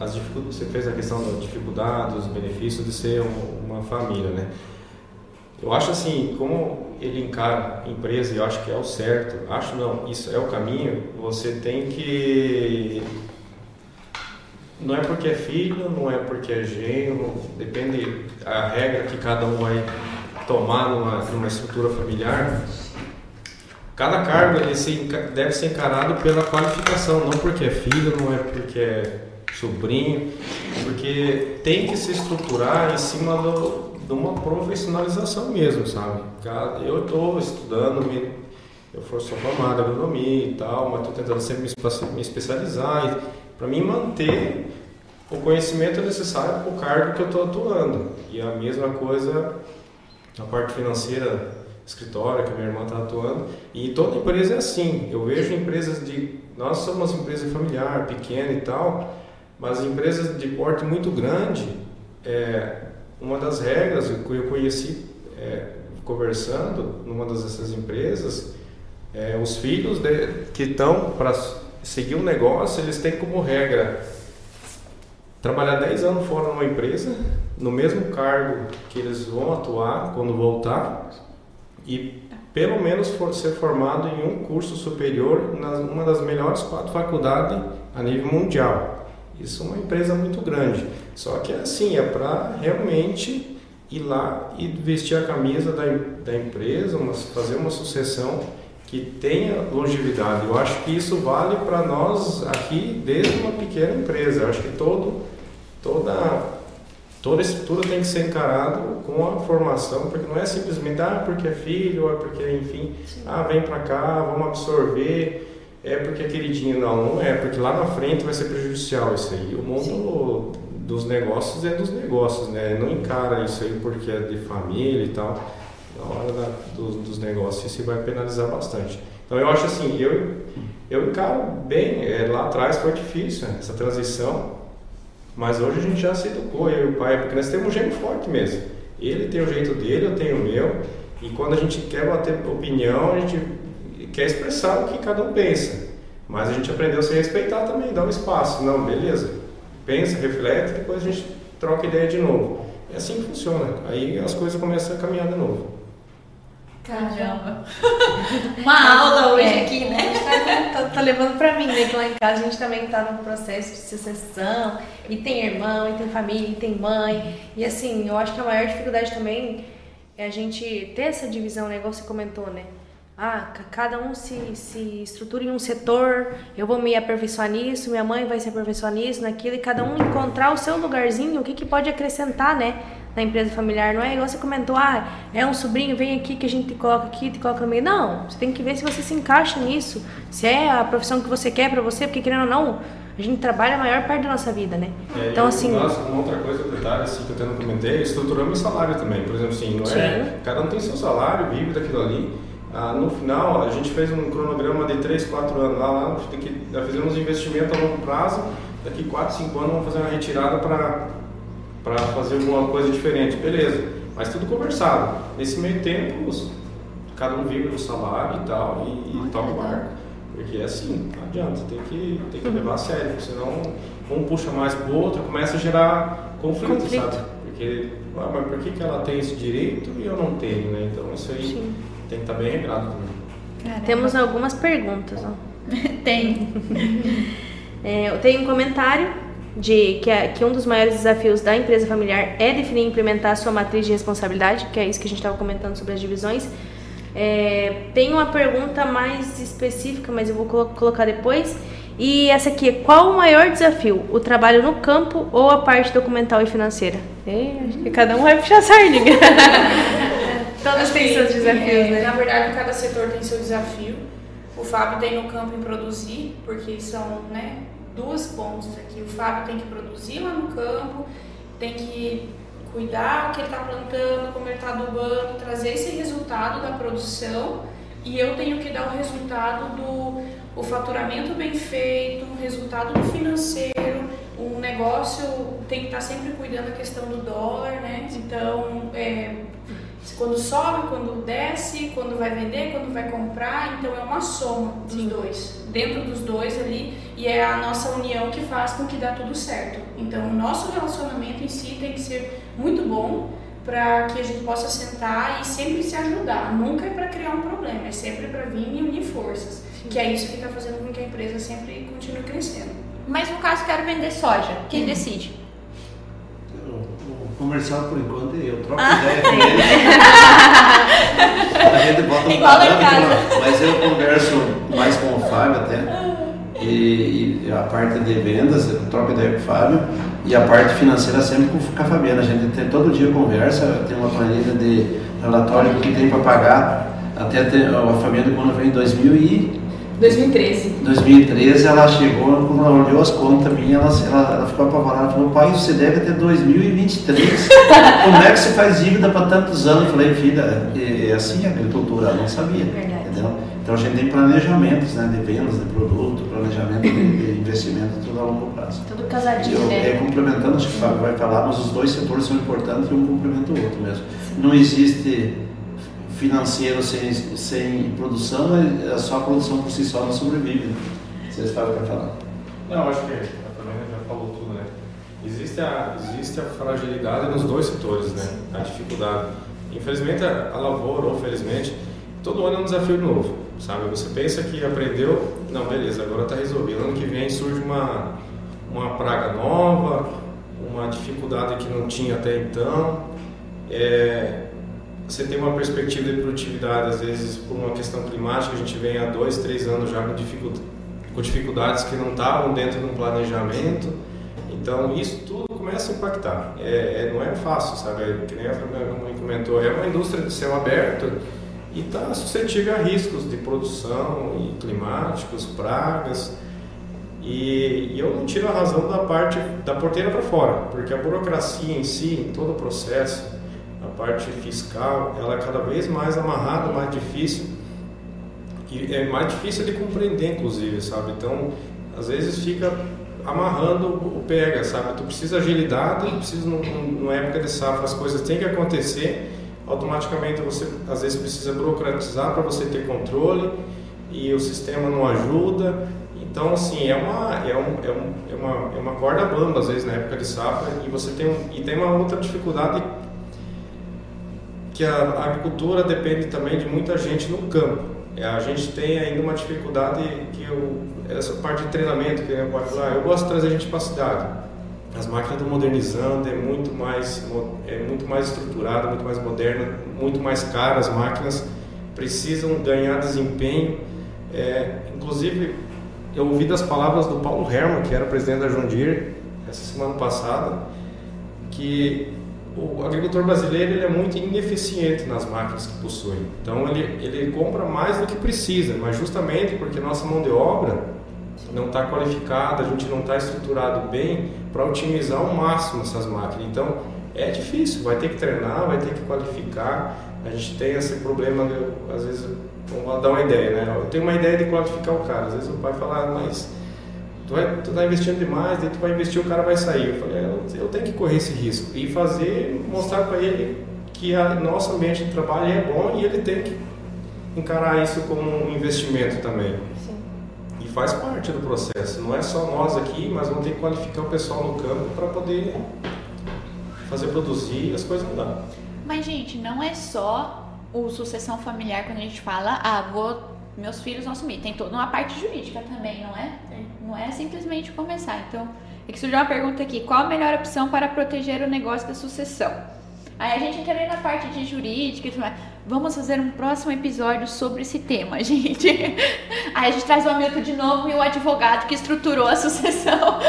as dificuldades, você fez a questão da dificuldade, dos benefícios de ser um, uma família, né? Eu acho assim, como ele encara a empresa, eu acho que é o certo, acho não, isso é o caminho, você tem que não é porque é filho, não é porque é genro, depende a regra que cada um vai tomar numa, numa estrutura familiar, cada cargo deve ser encarado pela qualificação, não porque é filho, não é porque é sobrinho, porque tem que se estruturar em cima do, de uma profissionalização mesmo, sabe? Eu estou estudando, me, eu sou formado em agronomia e tal, mas estou tentando sempre me, me especializar para mim manter o conhecimento necessário para o cargo que eu estou atuando. E a mesma coisa na parte financeira, escritório que a minha irmã está atuando. E toda empresa é assim. Eu vejo empresas de. Nós somos uma empresa familiar, pequena e tal, mas empresas de porte muito grande, é, uma das regras que eu conheci é, conversando numa dessas empresas, é, os filhos de, que estão para seguir um negócio, eles têm como regra trabalhar 10 anos fora numa empresa, no mesmo cargo que eles vão atuar quando voltar e pelo menos for ser formado em um curso superior nas uma das melhores quatro faculdades a nível mundial. Isso é uma empresa muito grande. Só que assim, é para realmente ir lá e vestir a camisa da, da empresa, uma, fazer uma sucessão que tenha longevidade. Eu acho que isso vale para nós aqui desde uma pequena empresa. Eu acho que todo, toda toda estrutura tem que ser encarado com a formação, porque não é simplesmente ah porque é filho, ou é porque enfim, Sim. ah vem para cá, vamos absorver, é porque é queridinho, não, não é, porque lá na frente vai ser prejudicial isso aí. O mundo Sim. dos negócios é dos negócios, né? Não encara isso aí porque é de família e tal na hora da, dos, dos, negócios isso vai penalizar bastante. Então eu acho assim, eu, eu encaro bem, é, lá atrás foi difícil né, essa transição, mas hoje a gente já se educou, eu e o pai, porque nós temos um gênio forte mesmo. Ele tem o jeito dele, eu tenho o meu, e quando a gente quer bater opinião, a gente quer expressar o que cada um pensa. Mas a gente aprendeu a se respeitar também, dar um espaço. Não, beleza, pensa, reflete, depois a gente troca ideia de novo. É assim que funciona. Aí as coisas começam a caminhar de novo. Caramba. <laughs> Uma aula hoje é. aqui, né? Tá, tá, tá, levando pra mim, né? Que lá em casa a gente também tá no processo de sucessão, e tem irmão, e tem família, e tem mãe. E assim, eu acho que a maior dificuldade também é a gente ter essa divisão, né? Igual você comentou, né? Ah, ca- cada um se, se estrutura em um setor, eu vou me aperfeiçoar nisso, minha mãe vai se aperfeiçoar nisso, naquilo, e cada um encontrar o seu lugarzinho, o que, que pode acrescentar, né? Na empresa familiar, não é igual você comentou, ah, é um sobrinho, vem aqui que a gente te coloca aqui, te coloca no meio. Não, você tem que ver se você se encaixa nisso, se é a profissão que você quer pra você, porque querendo ou não, a gente trabalha a maior parte da nossa vida, né? É, Então, e assim, Nós, uma outra coisa, detalhe assim, que eu até não comentei, estruturamos o salário também. Por exemplo, assim, não Sim. é, cada um tem seu salário, vive daquilo ali. Ah, no final, a gente fez um cronograma de 3, 4 anos lá, lá tem que, fizemos um investimento a longo prazo. Daqui 4, 5 anos vamos fazer uma retirada para fazer alguma coisa diferente. Beleza, mas tudo conversado. Nesse meio tempo, cada um vive do salário e tal, e, e toca o barco. Porque é assim, não adianta, tem que, tem que levar a sério, porque senão um puxa mais pro outro, começa a gerar conflito, Conflito. sabe? Porque, ah, mas por que, que ela tem esse direito e eu não tenho, né? Então isso aí Sim. tem que estar bem regrado também. Caramba. temos algumas perguntas, ó. <laughs> Tem. <laughs> É, eu tenho um comentário de que, a- que um dos maiores desafios da empresa familiar é definir e implementar a sua matriz de responsabilidade, que é isso que a gente estava comentando sobre as divisões. É, tem uma pergunta mais específica, mas eu vou colo- colocar depois. E essa aqui, qual o maior desafio? O trabalho no campo ou a parte documental e financeira? É, acho que cada um vai puxar a sardinha. <laughs> Todos têm seus desafios, É, né? Na verdade, cada setor tem seu desafio. O Fábio tem no campo em produzir, porque são né, duas pontos aqui. O Fábio tem que produzir lá no campo, tem que cuidar o que ele está plantando, como ele está adubando, trazer esse resultado da produção. E eu tenho que dar o resultado do o faturamento bem feito, o resultado do financeiro, o negócio tem que estar sempre cuidando da questão do dólar, né? Então, é, quando sobe, quando desce, quando vai vender, quando vai comprar, então é uma soma dos dois, dentro dos dois ali, e é a nossa união que faz com que dá tudo certo. Então, o nosso relacionamento em si tem que ser muito bom para que a gente possa sentar e sempre se ajudar. Nunca é para criar um problema, é sempre para vir e unir forças, que é isso que está fazendo com que a empresa sempre continue crescendo. Mas no caso, quero vender soja. Quem decide? Comercial, por enquanto, eu troco ideia com ele. A gente bota um Igual parâmetro. Mas eu converso mais com o Fábio até. E, e a parte de vendas, eu troco ideia com o Fábio. E a parte financeira sempre com, a Fabiana. A gente tem, todo dia conversa, tem uma planilha de relatório que tem para pagar. Até a Fabiana, quando veio em 2000 e 2013. 2013 ela chegou, quando ela olhou as contas minhas, ela, ela, ela ficou apavorada, falou, pai, você deve até 2023. Como é que você faz dívida para tantos anos? Eu falei, filha, é, é assim a agricultura, ela não sabia. Verdade. Entendeu? Então a gente tem planejamentos né, de vendas de produto, planejamento de, de investimento, tudo a longo prazo. Tudo casadinho, eu, é, né? complementando, acho que o Fábio vai falar, mas os dois setores são importantes e um complementa o outro mesmo. Não existe financeiro sem, sem produção, é só a produção por si só não sobrevive. né? Vocês Fábio quer falar? Não, acho que a Fabiana já falou tudo, né? Existe a, existe a fragilidade nos dois setores, né? A dificuldade. Infelizmente, a, a lavoura, ou felizmente, todo ano é um desafio novo, sabe? Você pensa que aprendeu, não, beleza, agora está resolvido. Ano que vem surge uma, uma praga nova, uma dificuldade que não tinha até então. É, você tem uma perspectiva de produtividade, às vezes, por uma questão climática, a gente vem há dois, três anos já com com dificuldades que não estavam dentro de um planejamento. Então, isso tudo começa a impactar. É, é- não é fácil, sabe? É, que nem a Fabiana comentou, é uma indústria de céu aberto e está suscetível a riscos de produção e climáticos, pragas. E, e eu não tiro a razão da parte da porteira para fora, porque a burocracia em si, em todo o processo, a parte fiscal, ela é cada vez mais amarrada, mais difícil e é mais difícil de compreender, inclusive, sabe? Então, às vezes fica amarrando o pega, sabe? Tu precisa de agilidade, precisa num- num- numa época de safra as coisas têm que acontecer, automaticamente você às vezes precisa burocratizar para você ter controle e o sistema não ajuda. Então, assim, é uma, é, um, é, um, é, uma, é uma corda bamba, às vezes, na época de safra, e você tem, e tem uma outra dificuldade que a agricultura depende também de muita gente no campo. É, A gente tem ainda uma dificuldade que eu, essa parte de treinamento, que eu pode falar, eu gosto de trazer gente para a cidade. As máquinas estão modernizando, é muito mais é muito mais estruturada, muito mais moderna, muito mais cara as máquinas precisam ganhar desempenho. É, inclusive, eu ouvi das palavras do Paulo Herman, que era presidente da Deere, essa semana passada, que o agricultor brasileiro ele é muito ineficiente nas máquinas que possui. Então ele, ele compra mais do que precisa, mas justamente porque nossa mão de obra não está qualificada, a gente não está estruturado bem para otimizar ao máximo essas máquinas. Então é difícil, vai ter que treinar, vai ter que qualificar. A gente tem esse problema, às vezes, vamos dar uma ideia, né? Eu tenho uma ideia de qualificar o cara, às vezes o pai fala, ah, mas tu, vai, tu tá investindo demais, daí tu vai investir, o cara vai sair. Eu falei, é, eu, eu tenho que correr esse risco e fazer, mostrar para ele que a nosso ambiente de trabalho é bom e ele tem que encarar isso como um investimento também. Sim. E faz parte do processo. Não é só nós aqui, mas vamos ter que qualificar o pessoal no campo para poder fazer produzir e as coisas mudar. Mas, gente, não é só o sucessão familiar quando a gente fala, ah, vou, meus filhos vão assumir. Tem toda uma parte jurídica também, não é? Não é simplesmente começar. Então, é que surgiu uma pergunta aqui: qual a melhor opção para proteger o negócio da sucessão? Aí a gente entra na parte de jurídica e tudo mais. Vamos fazer um próximo episódio sobre esse tema, <laughs> gente. Aí a gente traz o Hamilton de novo e o advogado que estruturou a sucessão. <laughs>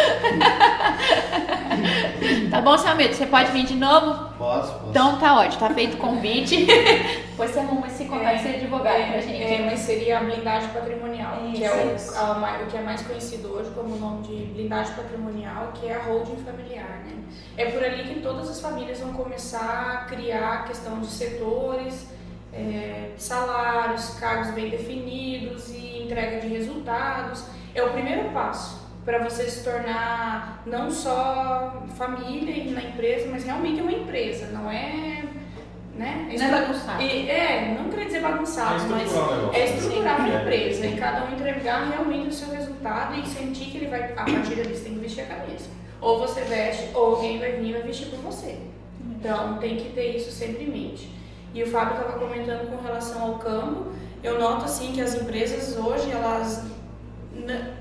tá bom, seu Hamilton? Você pode vir de novo? Posso, posso. Então tá ótimo, tá feito o convite. <laughs> Depois você arruma esse contato é, de advogado é, pra gente. É, mas seria a blindagem patrimonial, isso, que é o, a, o que é mais conhecido hoje como o nome de blindagem patrimonial, que é a holding familiar, né? É por ali que todas as famílias vão começar a criar a questão de setores, é, salários, cargos bem definidos e entrega de resultados. É o primeiro passo para você se tornar não só família na empresa, mas realmente uma empresa, não é. Né? Não é bagunçado. É, não queria dizer bagunçado, é mas é estruturar uma empresa e cada um entregar realmente o seu resultado e sentir que ele vai, a partir dali, você tem que vestir a cabeça. Ou você veste, ou alguém vai vir e vai vestir por você. Então tem que ter isso sempre em mente. E o Fábio estava comentando com relação ao campo. Eu noto assim que as empresas hoje elas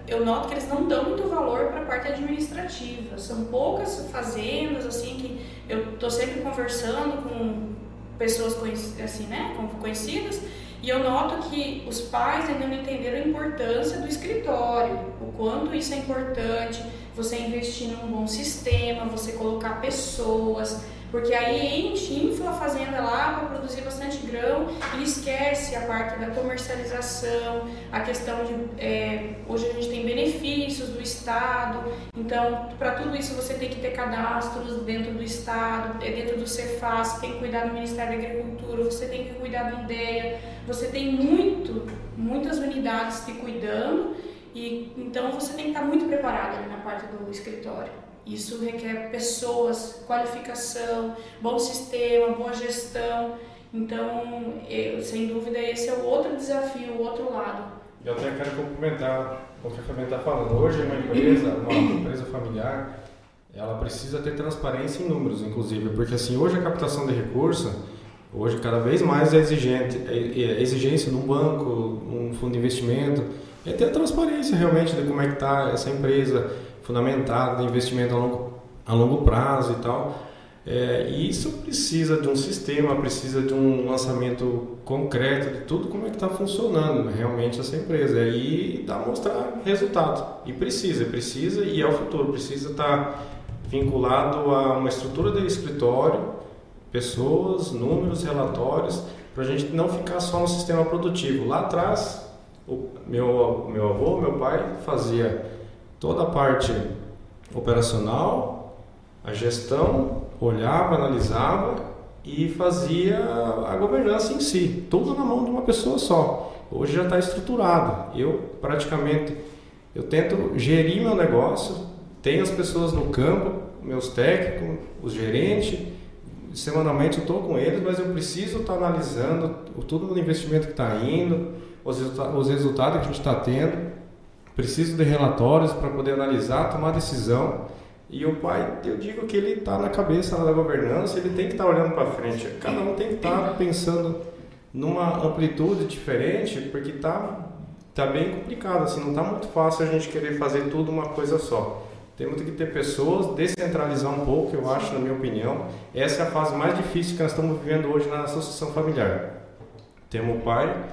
eu noto que eles não dão muito valor para a parte administrativa. São poucas fazendas assim que eu estou sempre conversando com pessoas assim, né, conhecidas e eu noto que os pais ainda não entenderam a importância do escritório, o quanto isso é importante, você investir num bom sistema, você colocar pessoas, porque aí enche, infla a fazenda lá para produzir bastante grão e esquece a parte da comercialização, a questão de é, hoje a gente tem benefícios do Estado, então para tudo isso você tem que ter cadastros dentro do Estado, é dentro do Cefaz, tem que cuidar do Ministério da Agricultura, você tem que cuidar do IDEA, você tem muito, muitas unidades te cuidando e então você tem que estar muito preparado ali na parte do escritório. Isso requer pessoas, qualificação, bom sistema, boa gestão. Então, eu, sem dúvida, esse é o outro desafio, o outro lado. Eu até quero complementar o que a Fabiana está falando. Hoje, uma empresa, uma empresa familiar, ela precisa ter transparência em números, inclusive, porque assim, hoje a captação de recursos, hoje cada vez mais é exigente, é, é exigência num banco, um fundo de investimento, é ter transparência realmente de como é que está essa empresa, fundamentada, investimento a longo, a longo prazo e tal. É, e isso precisa de um sistema, precisa de um lançamento concreto de tudo como é que está funcionando realmente essa empresa. E dá mostrar resultado. E precisa, precisa e é o futuro. Precisa estar tá vinculado a uma estrutura de escritório, pessoas, números, relatórios, para a gente não ficar só no sistema produtivo. Lá atrás, o meu, meu avô, meu pai fazia toda a parte operacional, a gestão, olhava, analisava e fazia a governança em si, tudo na mão de uma pessoa só. Hoje já está estruturado. Eu praticamente eu tento gerir meu negócio, tenho as pessoas no campo, meus técnicos, os gerentes, semanalmente eu estou com eles, mas eu preciso estar tá analisando tudo o investimento que está indo, os, os resultados que a gente está tendo preciso de relatórios para poder analisar, tomar decisão. E o pai, eu digo que ele está na cabeça da governança, ele tem que estar tá olhando para frente. Cada um tem que estar tá pensando numa amplitude diferente, porque está tá bem complicado, assim, não está muito fácil a gente querer fazer tudo uma coisa só. Temos que ter pessoas, descentralizar um pouco, eu acho, na minha opinião. Essa é a fase mais difícil que nós estamos vivendo hoje na associação familiar. Temos o pai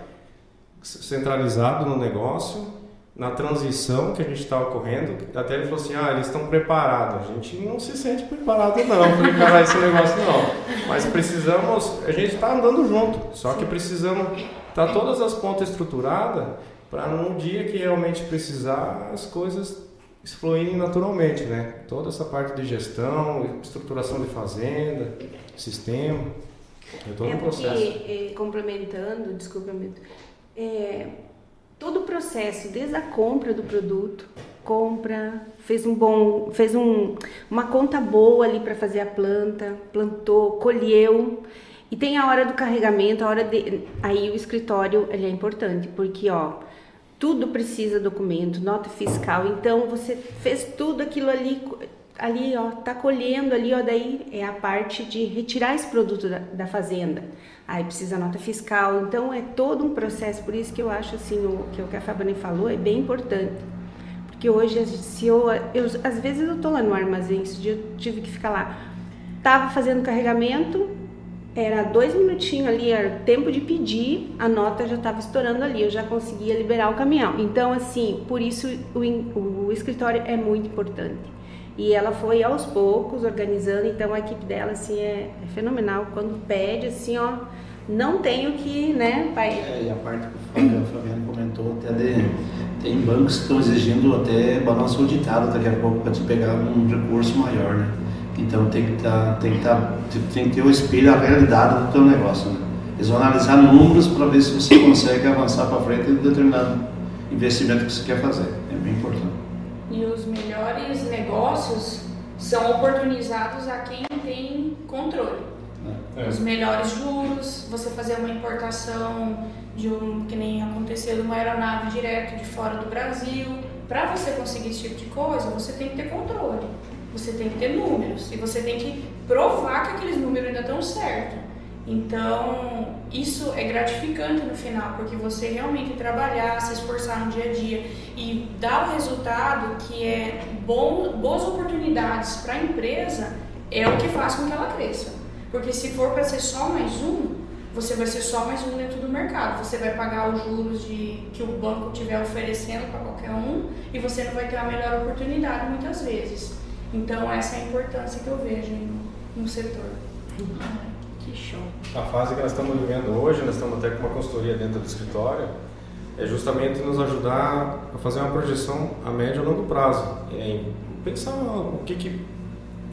centralizado no negócio, na transição que a gente está ocorrendo, até ele falou assim, ah, eles estão preparados. A gente não se sente preparado não para encarar esse negócio não. Mas precisamos, a gente está andando junto, só que precisamos estar tá todas as pontas estruturadas para no dia que realmente precisar as coisas fluírem naturalmente, né? Toda essa parte de gestão, estruturação de fazenda, sistema, é todo é um processo. Porque, é, complementando, desculpa, é, todo o processo, desde a compra do produto, compra, fez um bom, fez um, uma conta boa ali para fazer a planta, plantou, colheu. E tem a hora do carregamento, a hora de, aí o escritório ele é importante porque ó tudo precisa documento, nota fiscal, então você fez tudo aquilo ali ali ó tá colhendo ali ó daí é a parte de retirar esse produto da, da fazenda aí precisa nota fiscal então é todo um processo por isso que eu acho assim o que o que a falou é bem importante porque hoje se eu, eu às vezes eu tô lá no armazém esse dia eu tive que ficar lá tava fazendo carregamento era dois minutinhos ali, era tempo de pedir, a nota já estava estourando ali, eu já conseguia liberar o caminhão. Então, assim, por isso o, o escritório é muito importante. E ela foi aos poucos organizando, então a equipe dela assim é, é fenomenal. Quando pede, assim, ó, não tenho que, né, pai? É, e a parte que o Fabiano comentou, até de, tem bancos que estão exigindo até balanço auditado daqui a pouco para te pegar um recurso maior, né? Então tem que tá, tem que tá, tem que ter o espelho, a realidade do teu negócio, né? Eles vão analisar números para ver se você consegue avançar para frente em determinado investimento que você quer fazer. É bem importante. Negócios são oportunizados a quem tem controle. É. Os melhores juros, você fazer uma importação de um, que nem aconteceu, de uma aeronave direto de fora do Brasil. Para você conseguir esse tipo de coisa, você tem que ter controle, você tem que ter números e você tem que provar que aqueles números ainda estão certos. Então, isso é gratificante no final, porque você realmente trabalhar, se esforçar no dia a dia e dar o resultado que é bom, boas oportunidades para a empresa, é o que faz com que ela cresça. Porque se for para ser só mais um, você vai ser só mais um dentro do mercado. Você vai pagar os juros de, que o banco estiver oferecendo para qualquer um e você não vai ter a melhor oportunidade muitas vezes. Então, essa é a importância que eu vejo no, no setor. Que show. A fase que nós estamos vivendo hoje, nós estamos até com uma consultoria dentro do escritório, é justamente nos ajudar a fazer uma projeção a médio e longo prazo. Em pensar o que, que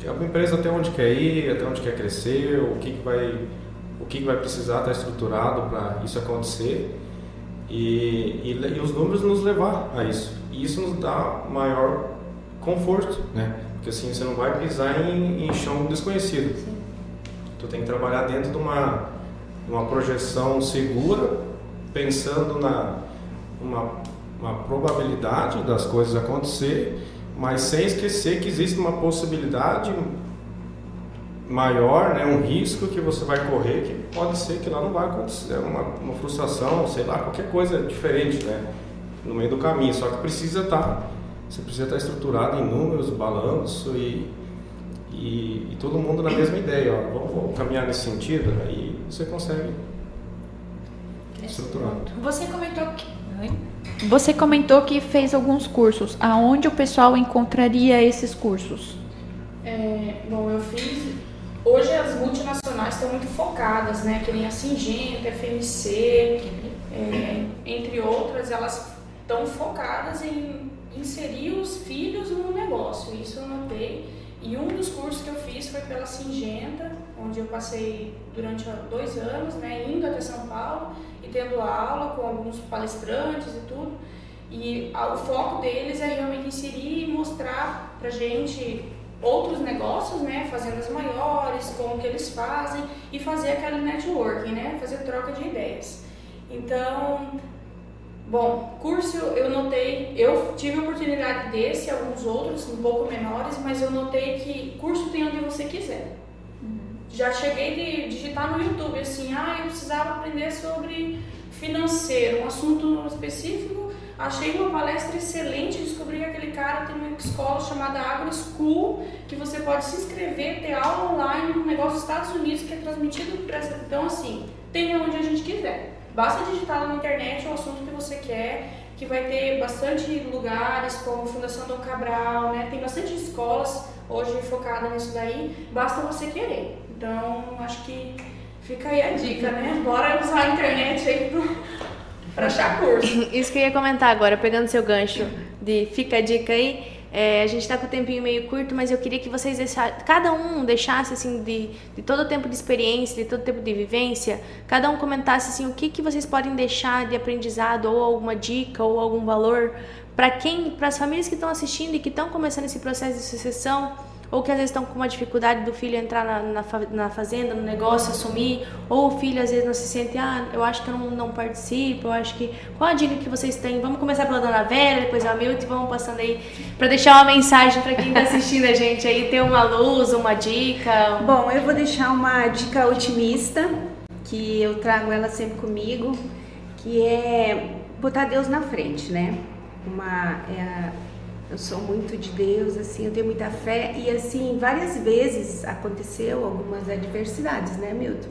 a empresa até onde quer ir, até onde quer crescer, o que, que vai o que, que vai precisar estar estruturado para isso acontecer e, e, e, os números nos levar a isso. E isso nos dá maior conforto, né? Porque assim você não vai pisar em, em chão desconhecido. Sim. Tu tem que trabalhar dentro de uma, uma projeção segura, pensando na uma, uma probabilidade das coisas acontecer, mas sem esquecer que existe uma possibilidade maior, né, um risco que você vai correr que pode ser que lá não vai acontecer, uma, uma frustração, sei lá, qualquer coisa diferente, né, no meio do caminho. Só que precisa estar, tá, você precisa estar tá estruturado em números, balanço e e, e, todo mundo na mesma ideia, ó, vamos, vamos caminhar nesse sentido, aí você consegue estruturar. Você comentou que você comentou que fez alguns cursos. Aonde o pessoal encontraria esses cursos? É, bom, eu fiz. Hoje as multinacionais estão muito focadas, né? Que nem a Singenta, FMC, é, entre outras, elas estão focadas em inserir os filhos no negócio. Isso eu notei. E um dos cursos que eu fiz foi pela Singenta, onde eu passei durante dois anos, né, indo até São Paulo e tendo aula com alguns palestrantes e tudo. E o foco deles é realmente inserir e mostrar pra gente outros negócios, né, fazendas maiores, como que eles fazem e fazer aquele networking, né, fazer troca de ideias. Então, Bom, curso eu notei, eu tive a oportunidade desse, alguns outros um pouco menores, mas eu notei que curso tem onde você quiser. Uhum. Já cheguei de digitar no YouTube assim, ah, eu precisava aprender sobre financeiro, um assunto específico, achei uma palestra excelente, descobri que aquele cara tem uma escola chamada Agro School, que você pode se inscrever, ter aula online num negócio dos Estados Unidos que é transmitido para então assim, tem onde a gente quiser. Basta digitar na internet o assunto que você quer, que vai ter bastante lugares como Fundação Dom Cabral, né? Tem bastante escolas hoje focadas nisso daí, basta você querer. Então, acho que fica aí a dica, né? Bora usar a internet aí para achar curso. <laughs> Isso que eu ia comentar agora, pegando seu gancho de fica a dica aí. É, a gente está com o tempinho meio curto, mas eu queria que vocês deixassem, cada um deixasse assim de, de todo o tempo de experiência, de todo o tempo de vivência, cada um comentasse assim o que, que vocês podem deixar de aprendizado ou alguma dica ou algum valor para quem, para as famílias que estão assistindo e que estão começando esse processo de sucessão ou que às vezes estão com uma dificuldade do filho entrar na, na, na, fazenda, no negócio, assumir, ou o filho às vezes não se sente, ah, eu acho que eu não, não participo, eu acho que. Qual a dica que vocês têm? Vamos começar pela Dona Vera, depois a Milton e vamos passando aí para deixar uma mensagem para quem está <laughs> assistindo a gente aí, ter uma luz, uma dica. Bom, eu vou deixar uma dica otimista, que eu trago ela sempre comigo, que é botar Deus na frente, né? Uma. É eu sou muito de Deus, assim, eu tenho muita fé e assim, várias vezes aconteceu algumas adversidades, né, Milton?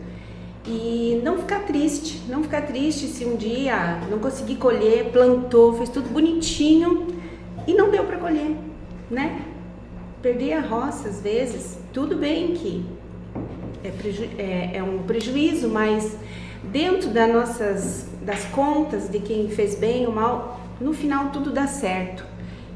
E não ficar triste, não ficar triste se um dia não conseguir colher, plantou, fez tudo bonitinho e não deu para colher, né? Perder a roça às vezes, tudo bem que é, é, é um prejuízo, mas dentro das nossas das contas de quem fez bem ou mal, no final tudo dá certo.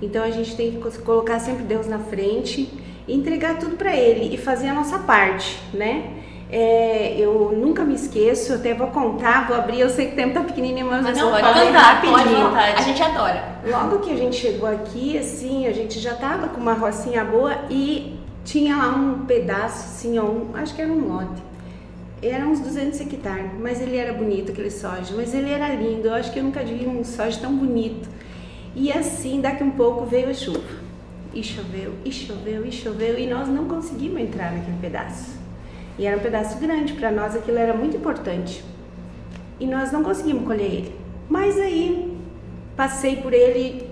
Então a gente tem que colocar sempre Deus na frente, entregar tudo para Ele e fazer a nossa parte, né? É, eu nunca me esqueço, até vou contar, vou abrir, eu sei que o tempo tá pequenininho, mas, mas eu vou fazer rapidinho. A gente adora. Logo que a gente chegou aqui, assim, a gente já tava com uma rocinha boa e tinha lá um pedaço, assim, um, acho que era um lote. Era uns 200 hectares, mas ele era bonito, aquele soja, mas ele era lindo, eu acho que eu nunca vi um soja tão bonito. E assim, daqui um pouco veio a chuva. E choveu, e choveu, e choveu, e nós não conseguimos entrar naquele pedaço. E era um pedaço grande, para nós aquilo era muito importante. E nós não conseguimos colher ele. Mas aí, passei por ele,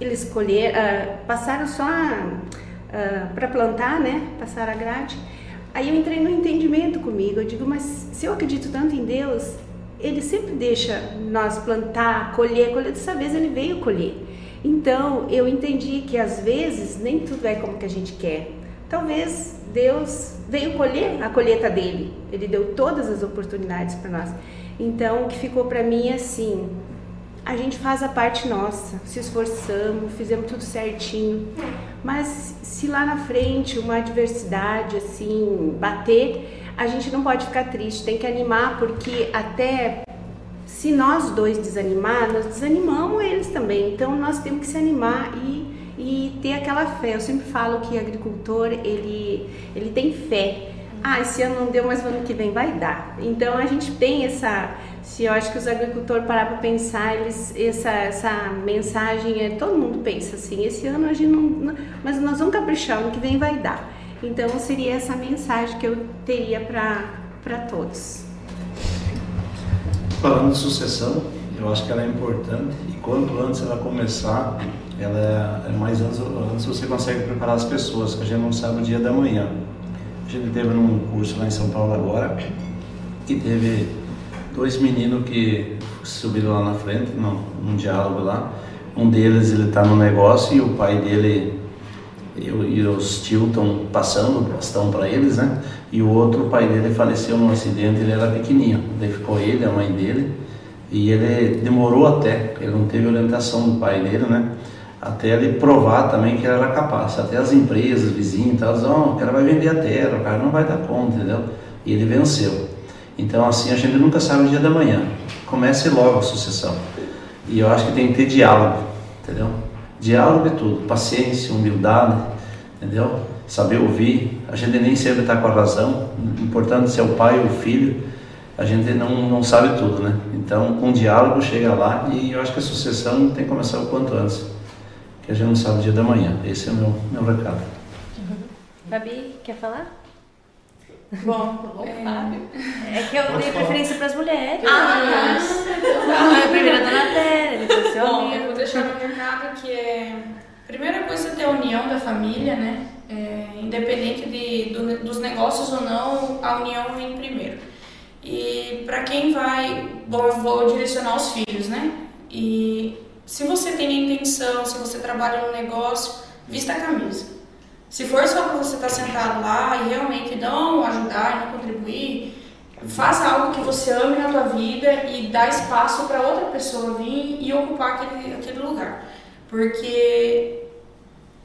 eles colheram, uh, passaram só uh, ah, para plantar, né? Passaram a grade. Aí eu entrei no entendimento comigo. Eu digo, mas se eu acredito tanto em Deus, ele sempre deixa nós plantar, colher, colher, dessa vez ele veio colher. Então eu entendi que às vezes nem tudo é como que a gente quer. Talvez Deus veio colher a colheita dele. Ele deu todas as oportunidades para nós. Então o que ficou para mim é assim, a gente faz a parte nossa, se esforçamos, fizemos tudo certinho. Mas se lá na frente uma adversidade assim bater, a gente não pode ficar triste, tem que animar, porque até se nós dois desanimar, nós desanimamos eles também. Então nós temos que se animar e, e ter aquela fé. Eu sempre falo que agricultor ele, ele tem fé. Ah, esse ano não deu, mas no ano que vem vai dar. Então a gente tem essa. Se eu acho que os agricultores parar para pensar, eles, essa, essa mensagem é todo mundo pensa assim. Esse ano a gente não, não mas nós vamos caprichar, ano que vem vai dar. Então seria essa mensagem que eu teria para todos. Falando de sucessão, eu acho que ela é importante e quanto antes ela começar, ela é, é mais antes, antes você consegue preparar as pessoas, que a gente não sabe o dia da manhã. A gente teve num curso lá em São Paulo agora e teve dois meninos que subiram lá na frente, num, num diálogo lá. Um deles ele está no negócio e o pai dele e, e os tios estão passando o bastão para eles, né? E o outro, o pai dele faleceu num acidente, ele era pequenininho. Daí ficou ele, a mãe dele, e ele demorou até, ele não teve orientação do pai dele, né? Até ele provar também que ele era capaz. Até as empresas, vizinhos, tal, diziam, oh, o cara vai vender a terra, o cara não vai dar conta, entendeu? E ele venceu. Então, assim, a gente nunca sabe o dia da manhã. Comece logo a sucessão. E eu acho que tem que ter diálogo, entendeu? Diálogo é tudo, paciência, humildade, entendeu? Saber ouvir. A gente nem sempre está com a razão. Importante ser o pai ou o filho. A gente não, não sabe tudo, né? Então, com diálogo chega lá e eu acho que a sucessão tem que começar o quanto antes. Que a gente não sabe o dia da manhã. Esse é o meu, meu recado. Uhum. Quer falar? Bom, é, É que eu Pode dei falar. preferência pras mulheres. Ah, a primeira é dona Téria, depois seu Bom, eu vou deixar meu recado que é. Primeira coisa é ter a união da família, né? É, independente de, do- dos negócios ou não, a união vem primeiro. E para quem vai, bom, eu vou direcionar os filhos, né? E se você tem a intenção, se você trabalha no negócio, vista a camisa. Se for só você estar sentado lá e realmente não ajudar e não contribuir, faça algo que você ame na tua vida e dá espaço para outra pessoa vir e ocupar aquele, aquele lugar. Porque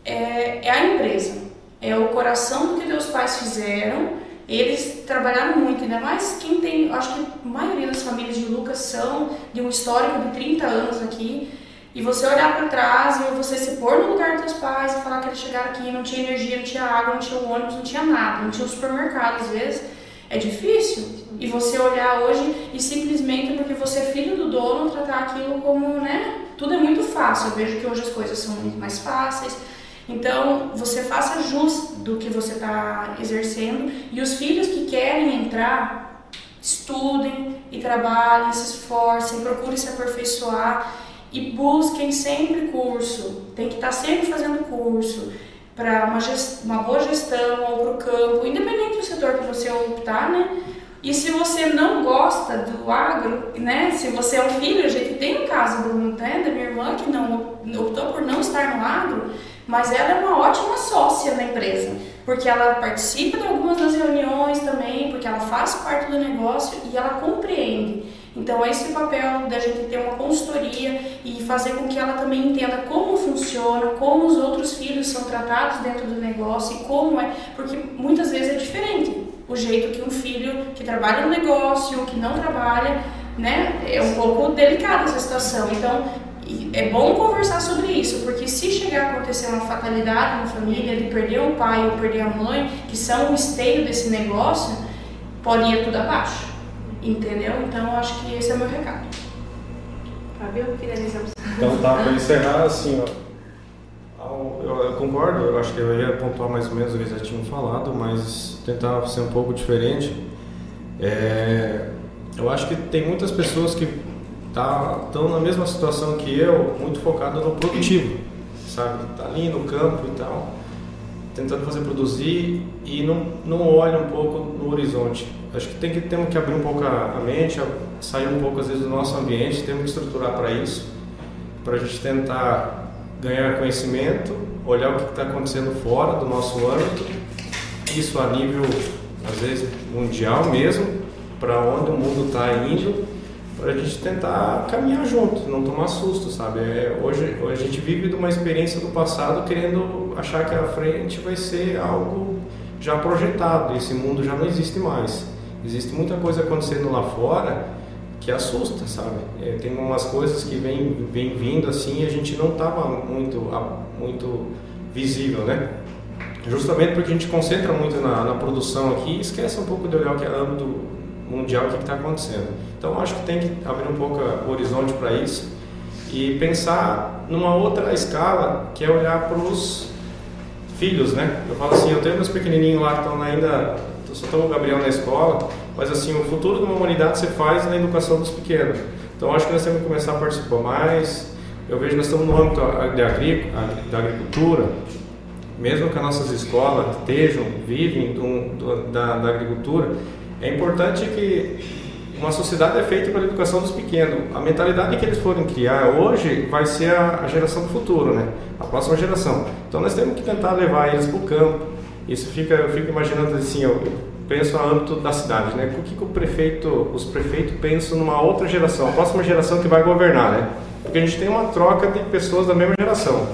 é, é a empresa, é o coração do que teus pais fizeram. Eles trabalharam muito, ainda mais quem tem, acho que a maioria das famílias de Lucas são de um histórico de 30 anos aqui. E você olhar para trás e você se pôr no lugar dos teus pais e falar que eles chegaram aqui e não tinha energia, não tinha água, não tinha ônibus, não tinha nada, não tinha um supermercado às vezes, é difícil. E você olhar hoje e simplesmente porque você é filho do dono, tratar aquilo como, né? Tudo é muito fácil. Eu vejo que hoje as coisas são muito mais fáceis. Então, você faça jus do que você está exercendo e os filhos que querem entrar, estudem e trabalhem, se esforcem, procurem se aperfeiçoar e busquem sempre curso. Tem que estar sempre fazendo curso para uma, uma boa gestão ou para o campo, independente do setor que você optar, né? E se você não gosta do agro, né? Se você é um filho, a gente tem um caso do, né, da minha irmã que não optou por não estar no agro, mas ela é uma ótima sócia na empresa, porque ela participa de algumas das reuniões também, porque ela faz parte do negócio e ela compreende. Então, esse papel da gente ter uma consultoria e fazer com que ela também entenda como funciona, como os outros filhos são tratados dentro do negócio e como é, porque muitas vezes é diferente o jeito que um filho que trabalha no negócio, que não trabalha, né? É um pouco delicada essa situação. Então, é bom conversar sobre isso, porque se chegar a acontecer uma fatalidade na família, de perder o pai ou perder a mãe, que são o esteio desse negócio, pode ir tudo abaixo. Entendeu? Então, acho que esse é o meu recado. Fábio, finalizamos. Então tá, para encerrar, assim, ó, eu, eu concordo, eu acho que eu ia pontuar mais ou menos o que eles já tinham falado, mas tentar ser um pouco diferente. É, eu acho que tem muitas pessoas que estão na mesma situação que eu, muito focada no produtivo, sabe? Tá ali no campo e tal, tentando fazer produzir e não, não olha um pouco no horizonte. Acho que tem que temos que abrir um pouco a, mente, sair um pouco às vezes do nosso ambiente, temos que estruturar para isso, para a gente tentar ganhar conhecimento, olhar o que está acontecendo fora do nosso âmbito, isso a nível às vezes mundial mesmo, para onde o mundo está indo, para a gente tentar caminhar junto, não tomar susto, sabe? É, hoje, hoje a gente vive de uma experiência do passado querendo achar que a frente vai ser algo já projetado, esse mundo já não existe mais. Existe muita coisa acontecendo lá fora que assusta, sabe? É, tem umas coisas que vem, vem vindo assim e a gente não estava muito, muito visível, né? Justamente porque a gente concentra muito na, na produção aqui e esquece um pouco de olhar o que é âmbito mundial, o que está acontecendo. Então acho que tem que abrir um pouco o horizonte para isso e pensar numa outra escala, que é olhar para os filhos, né? Eu falo assim, eu tenho meus pequenininhos lá que estão ainda, só estão o Gabriel na escola, mas assim, o futuro de uma humanidade se faz na educação dos pequenos. Então acho que nós temos que começar a participar mais. Eu vejo nós estamos no âmbito da agricultura, mesmo que as nossas escolas estejam, vivem do- do- da, da agricultura, é importante que uma sociedade é feita pela educação dos pequenos. A mentalidade que eles forem criar hoje vai ser a, a geração do futuro, né? A próxima geração. Então nós temos que tentar levar eles para o campo. Isso fica, eu fico imaginando assim, eu penso no âmbito da cidade, né? O que, que o prefeito, os prefeitos pensam numa outra geração, a próxima geração que vai governar, né? Porque a gente tem uma troca de pessoas da mesma geração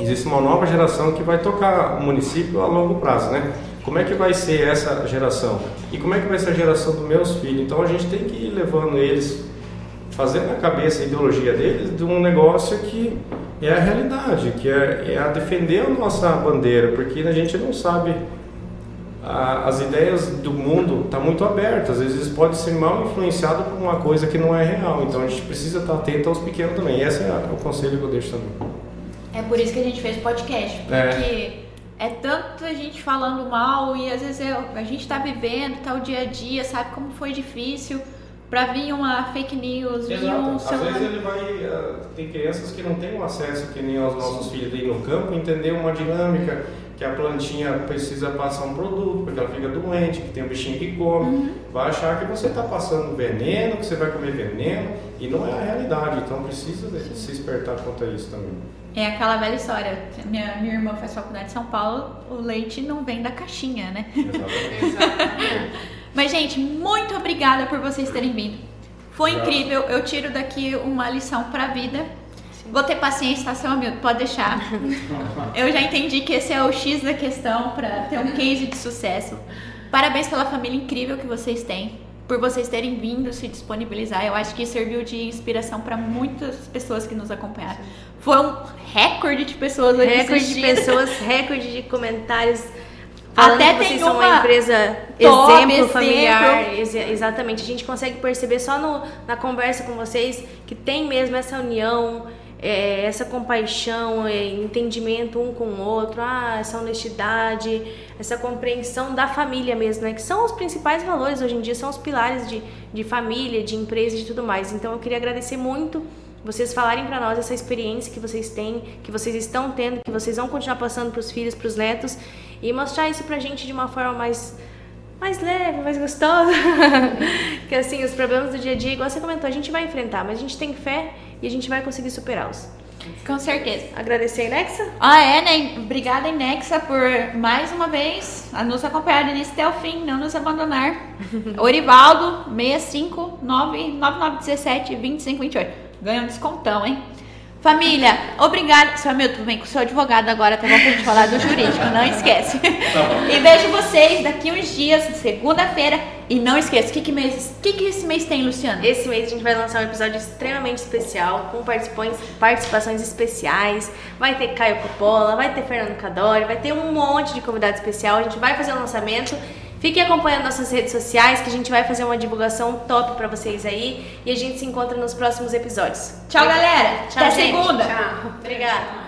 existe uma nova geração que vai tocar o município a longo prazo, né? Como é que vai ser essa geração? E como é que vai ser a geração dos meus filhos? Então a gente tem que ir levando eles, fazendo na cabeça a ideologia deles de um negócio que é a realidade, que é, é a defender a nossa bandeira, porque a gente não sabe a- as ideias do mundo estão muito abertas, às vezes pode ser mal influenciado por uma coisa que não é real, então a gente precisa estar atento aos pequenos também. Esse é o conselho que eu deixo também. É por isso que a gente fez podcast, É. porque é tanta gente falando mal e às vezes é, a gente tá vivendo, tá o dia a dia, sabe como foi difícil pra vir uma fake news, vir um Às celular. vezes ele vai. ah, Tem crianças que não têm o acesso, que nem aos nossos filhos ir no campo, entender uma dinâmica, que a plantinha precisa passar um produto, porque ela fica doente, que tem um bichinho que come. Uhum. Vai achar que você está passando veneno, que você vai comer veneno, e não é a realidade. Então precisa de se espertar quanto a isso também. É aquela velha história. Minha, minha irmã faz faculdade em São Paulo, o leite não vem da caixinha, né? Exatamente. <laughs> <laughs> Mas, gente, muito obrigada por vocês terem vindo. Foi incrível. Eu tiro daqui uma lição pra vida. Vou ter paciência, tá, seu amigo? Pode deixar. <laughs> Eu já entendi que esse é o X da questão pra ter um case de sucesso. Parabéns pela família incrível que vocês têm. Por vocês terem vindo se disponibilizar. Eu acho que serviu de inspiração pra muitas pessoas que nos acompanharam. Foi um recorde de pessoas Recorde de pessoas, recorde de comentários. Falando Até que tem uma uma empresa top exemplo familiar. Ex- exatamente. A gente consegue perceber só no- na conversa com vocês que tem mesmo essa união, é, essa compaixão, é, entendimento um com o outro, ah, essa honestidade, essa compreensão da família mesmo, né? Que são os principais valores hoje em dia, são os pilares de, de família, de empresa e de tudo mais. Então eu queria agradecer muito vocês falarem pra nós essa experiência que vocês têm, que vocês estão tendo, que vocês vão continuar passando pros filhos, pros netos e mostrar isso pra gente de uma forma mais mais leve, mais gostosa. <laughs> que assim, os problemas do dia a dia, igual você comentou, a gente vai enfrentar, mas a gente tem fé e a gente vai conseguir superá-los. Com certeza. Agradecer a Inexa? Ah, é, né? Obrigada, Inexa, por mais uma vez a nos acompanhar início até o fim, não nos abandonar. <laughs> Orivaldo, 6599917 2528. Ganhou um descontão, hein? Família, obrigada. Seu Hamilton, vem com o seu advogado agora, tá bom pra gente falar do jurídico, não esquece. E vejo vocês daqui uns dias, segunda-feira. E não esqueça, o que, que, mês, que, que esse mês tem, Luciano? Esse mês a gente vai lançar um episódio extremamente especial, com participações, participações especiais. Vai ter Caio Coppola, vai ter Fernando Cadori, vai ter um monte de convidado especial. A gente vai fazer o lançamento. Fiquem acompanhando nossas redes sociais, que a gente vai fazer uma divulgação top pra vocês aí. E a gente se encontra nos próximos episódios. Tchau, galera. Tchau, Até gente. segunda. Tchau. Obrigada.